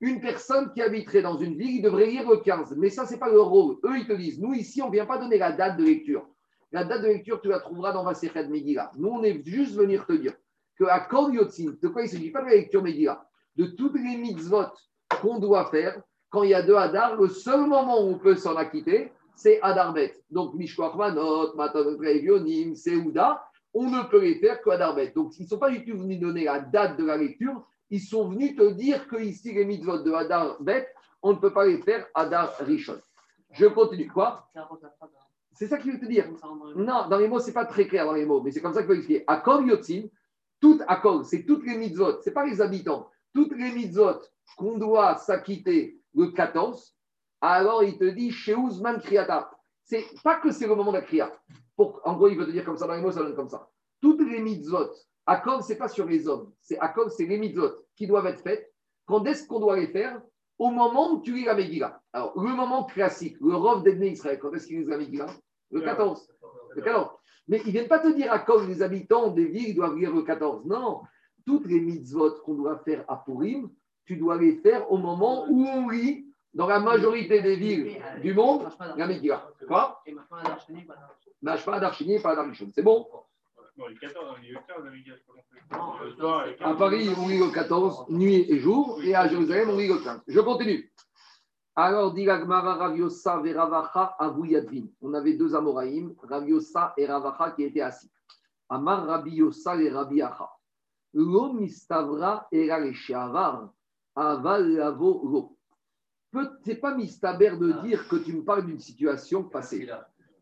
Une personne qui habiterait dans une ville, il devrait lire le 15. Mais ça, ce n'est pas leur rôle. Eux, ils te disent, nous, ici, on ne vient pas donner la date de lecture. La date de lecture, tu la trouveras dans Maserhet Megillah. Nous, on est juste venir te dire que à Kol de quoi il ne s'agit pas de la lecture Megillah, de toutes les mitzvot qu'on doit faire, quand il y a deux Hadar, le seul moment où on peut s'en acquitter, c'est Hadar Bet. Donc, Mishkoach Manot, Matanot Revionim, Seouda, on ne peut les faire que Hadar Bet. Donc, ils ne sont pas du tout venus donner la date de la lecture, ils sont venus te dire que ici, les mitzvot de Hadar Bet, on ne peut pas les faire Hadar Rishon. Je continue. Quoi? C'est ça qu'il veut te dire. Non, dans les mots, c'est pas très clair dans les mots, mais c'est comme ça qu'il faut expliquer. Akol Yotzin, tout Akol, c'est toutes les mitzvot, c'est pas les habitants, toutes les mitzvot qu'on doit s'acquitter le 14, alors il te dit chez Kriata. c'est pas que c'est le moment de la kriya. En gros, il veut te dire comme ça, dans les mots, ça donne comme ça. Toutes les mitzvot, Akon, c'est pas sur les hommes. C'est Akon, c'est les mitzvot qui doivent être faites. Quand est-ce qu'on doit les faire? Au moment où tu lis la Megillah. Alors, le moment classique, le Rov d'Edné Israël, quand est-ce qu'il lit la Megillah? Le 14. Le 14. Mais ils ne viennent pas te dire à cause les habitants des villes doivent lire le 14. Non. Toutes les mitzvot qu'on doit faire à Purim, tu dois les faire au moment où on lit dans la majorité des villes du monde la Megillah. Quoi? Nashpa, Darchini, pas. C'est bon? À Paris, on lit le 14, nuit et jour, et à Jérusalem, on lit le 15. Je continue. Alors, dit l'Agmara Raviosa et Ravacha Avuyadvin. On avait deux Amoraïm, Raviosa et Ravacha, qui étaient assis. Amar Rabbi Yossa et Rabbi Acha. Lo mistavra era le aval lavo lo. C'est pas mistaber de dire que tu me parles d'une situation passée.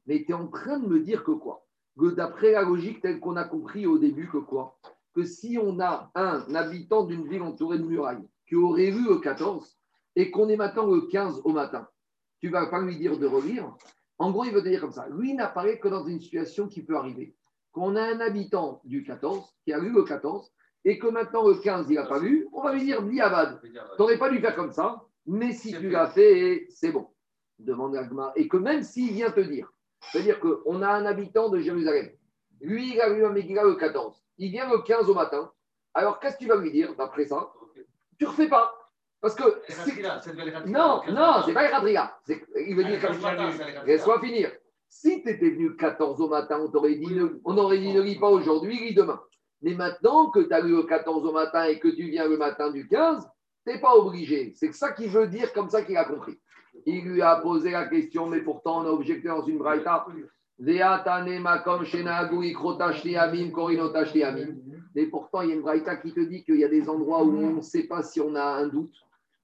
Mais tu es en train de me dire que quoi? D'après la logique telle qu'on a compris au début, que quoi? Que si on a un habitant d'une ville entourée de murailles qui aurait vu le 14 et qu'on est maintenant le 15 au matin, tu vas pas lui dire de relire? En gros, il veut te dire comme ça. Lui n'apparaît que dans une situation qui peut arriver. Qu'on a un habitant du 14 qui a lu le 14 et que maintenant le 15 il n'a pas lu, on va lui dire Diavad. Tu n'aurais pas dû faire comme ça, mais si tu l'as fait, c'est bon. Demande Agma. Et que même s'il vient te dire, c'est-à-dire qu'on a un habitant de Jérusalem, lui il a lu un Megillah le 14, il vient le 15 au matin, alors qu'est-ce que tu vas lui dire d'après ça? Tu ne refais pas. Parce que. Non, non, c'est pas Radriga. Il veut dire comme. Laisse-moi finir. Si tu étais venu le 14 au matin, on, t'aurait dit, on aurait dit ne lis pas aujourd'hui, lis demain. Mais maintenant que tu as lu le 14 au matin et que tu viens le matin du 15, tu n'es pas obligé. C'est ça qu'il veut dire, comme ça qu'il a compris. Il lui a posé la question, mais pourtant on a objecté dans une braïta. Mais pourtant, il y a une braïta qui te dit qu'il y a des endroits où on ne sait pas si on a un doute.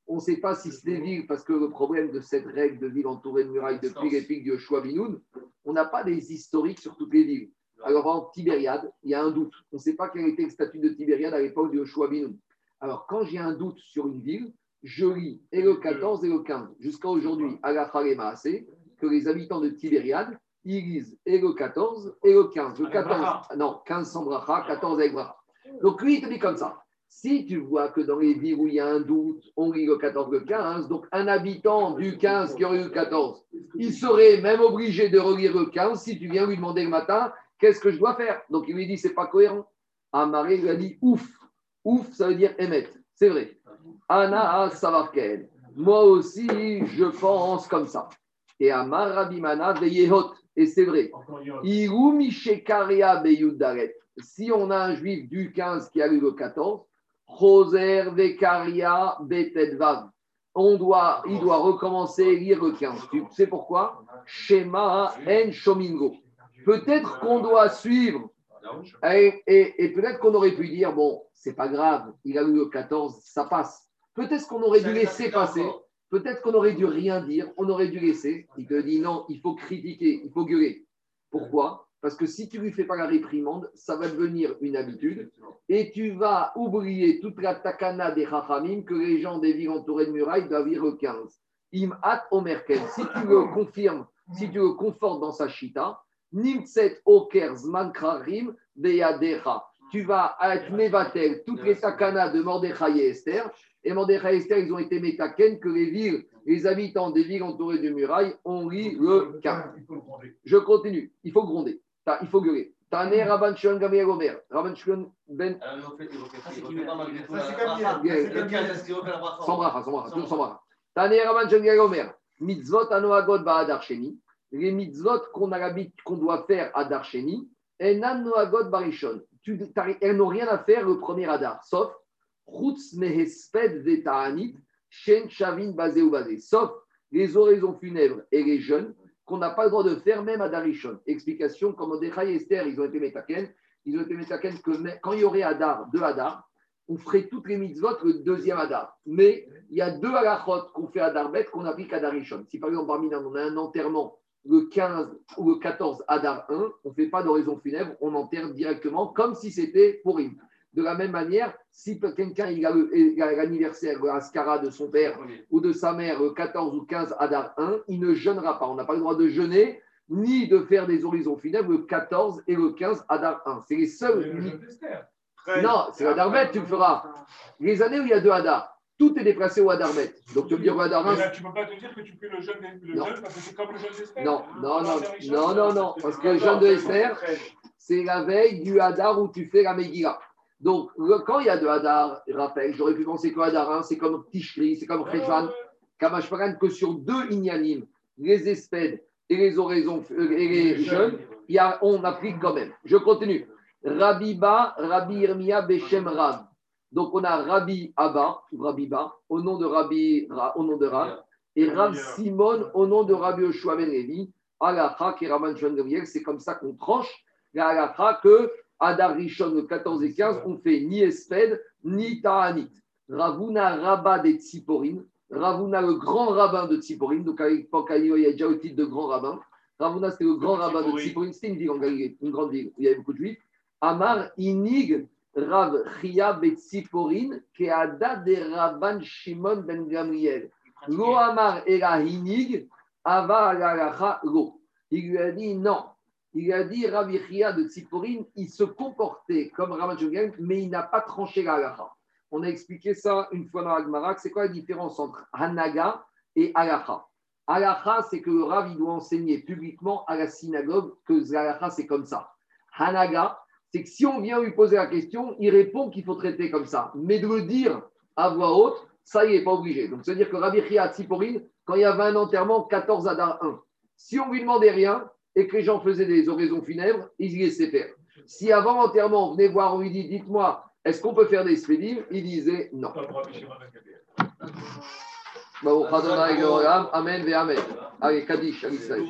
On ne sait pas si c'est des villes, parce que le problème de cette règle de ville entourée de murailles depuis l'épique de Yoshua Binoun, on n'a pas des historiques sur toutes les villes. Alors en Tibériade, il y a un doute. On ne sait pas quel était le statut de Tibériade à l'époque de Yoshua Binoun. Alors quand j'ai un doute sur une ville, je lis et le 14 et le 15. Jusqu'à aujourd'hui, à la assez que les habitants de Tibériade, ils lisent et le 14 et le 15. Le 14, non, 15 sans bracha, 14 avec bracha. Donc lui, il te dit comme ça. Si tu vois que dans les villes où il y a un doute, on lit le 14, le 15, donc un habitant du 15 qui aurait eu le 14, il serait même obligé de relire le 15 si tu viens lui demander le matin qu'est-ce que je dois faire? Donc il lui dit c'est pas cohérent. Amaré lui a dit ouf. Ouf, ça veut dire émettre. C'est vrai. Ana Savarken. Moi aussi, je pense comme ça. Et Amar Rabimana Yehot. Et c'est vrai. Si on a un juif du 15 qui a eu le 14, Roser Vekaria Betedvav. On doit, il doit recommencer à lire le 15. Tu sais pourquoi? Shema En Shomingo. Peut-être qu'on doit suivre et, et, peut-être qu'on aurait pu dire, bon, c'est pas grave, il a eu le 14, ça passe. Peut-être qu'on aurait dû laisser passer, peut-être qu'on aurait dû rien dire, on aurait dû laisser. Il te dit non, il faut critiquer, il faut gueuler. Pourquoi? Parce que si tu lui fais pas la réprimande, ça va devenir une habitude et tu vas oublier toute la takana des rachamim que les gens des villes entourées de murailles doivent lire le 15. Im at omerken. Si tu le confirmes, si tu le confortes dans sa chita, nimtset oker zman krarim beyadecha tu vas être Mevatel, toutes les takanas de Mordechai et Esther. Et Mordechai et Esther, ils ont été métaken que les villes, les habitants des villes entourées de murailles ont ri le 15. Je continue. Il faut gronder. Il faut gueuler. Tane Rabban Shon Gamriel Omer. Rabban Shon Ben. Sans bracha, sans bracha, tout sans bracha. Tane Rabban Shon Gamriel Omer. Mitzvot Anoagot Ba'adar Sheni. Les mitzvot qu'on qu'on doit faire à Darsheni. Barishon elles n'ont rien à faire le premier Adar, sauf Shen Shavin sauf les oraisons funèbres et les jeunes qu'on n'a pas le droit de faire même à Darishon. Explication, comme Odechai et Esther, ils ont été métaken, ils ont été métaken que quand il y aurait Adar, deux Adar, on ferait toutes les mitzvot le deuxième Adar. Mais il y a deux halachot qu'on fait à Darbet qu'on applique à Darishon. Si par exemple parmi nous on a un enterrement le 15 ou le 14 Adar 1, on ne fait pas d'oraison funèbre, on enterre directement comme si c'était pour lui. De la même manière, si quelqu'un a l'anniversaire, l'ascara de son père ou de sa mère, le 14 ou 15 Adar 1, il ne jeûnera pas. On n'a pas le droit de jeûner ni de faire des horizons funèbres le 14 et le 15 Hadar 1. C'est les seuls. Non, c'est Hadar Bet, tu le feras. Les années où il y a deux Hadar, tout est déplacé au Hadar Bet. Donc tu veux dire au Hadar 1, Mais là, tu ne peux pas te dire que tu fais le jeûne le jeûne parce que c'est comme le jeûne d'Esther. Non, non, non, non, non, non, parce que le jeûne de Esther, c'est la veille du Hadar où tu fais la Megillah. Donc, quand il y a deux Hadar, rappel, j'aurais pu penser que Hadar 1, c'est comme Tishri, c'est comme Cheshvan, Kamashparan, que sur deux Inyanim, les espèdes et les oraisons euh, et les jeunes, il y a- on applique quand même. Je continue. Rabbi Ba, Rabbi Irmia, Beshem Rab. Donc, on a Rabbi Abba, ou Rabbi Ba, au nom de Rabbi, Ra- au nom de Rab, et Rab Simon, au nom de Rabbi Yoshua Ben Levi, Alacha, qui est Raman Shon Gamliel, c'est comme ça qu'on tranche la Alacha que Adar Rishon, le 14 et 15, on fait ni Esped, ni Ta'anit. Ravuna Rabba des Tziporim, Ravuna le grand rabbin de Tziporim, donc à l'époque, il y a déjà le titre de grand rabbin. Ravuna, c'était le grand rabbin de Tziporim, c'était une ville en Galilée, une grande ville où il y avait beaucoup de juifs. Amar Inig Rav Chia Betziporin, Keada de Rabban Shimon ben Gamriel. Lo Amar Ela Inig, Ava Alalacha Lo. Il lui a dit non. Il lui a dit Rav Chia de Tziporin, il se comportait comme Rabban Shimon Gamriel, mais il n'a pas tranché la halacha. On a expliqué ça une fois dans Agmarak. C'est quoi la différence entre Hanaga et Halacha? Halacha, c'est que le Rav il doit enseigner publiquement à la synagogue que Halacha, c'est comme ça. Hanaga, c'est que si on vient lui poser la question, il répond qu'il faut traiter comme ça. Mais de le dire à voix haute, ça, il n'est pas obligé. Donc, c'est-à-dire que Rabbi Chia à Tziporin, quand il y avait un enterrement, 14 Adar 1, si on lui demandait rien et que les gens faisaient des oraisons funèbres, ils y laissaient faire. Si avant l'enterrement, on venait voir, on lui dit, dites-moi, est-ce qu'on peut faire des spédimes Il disait non. Amen ve Amen. Allez, Kaddish, à l'Israël.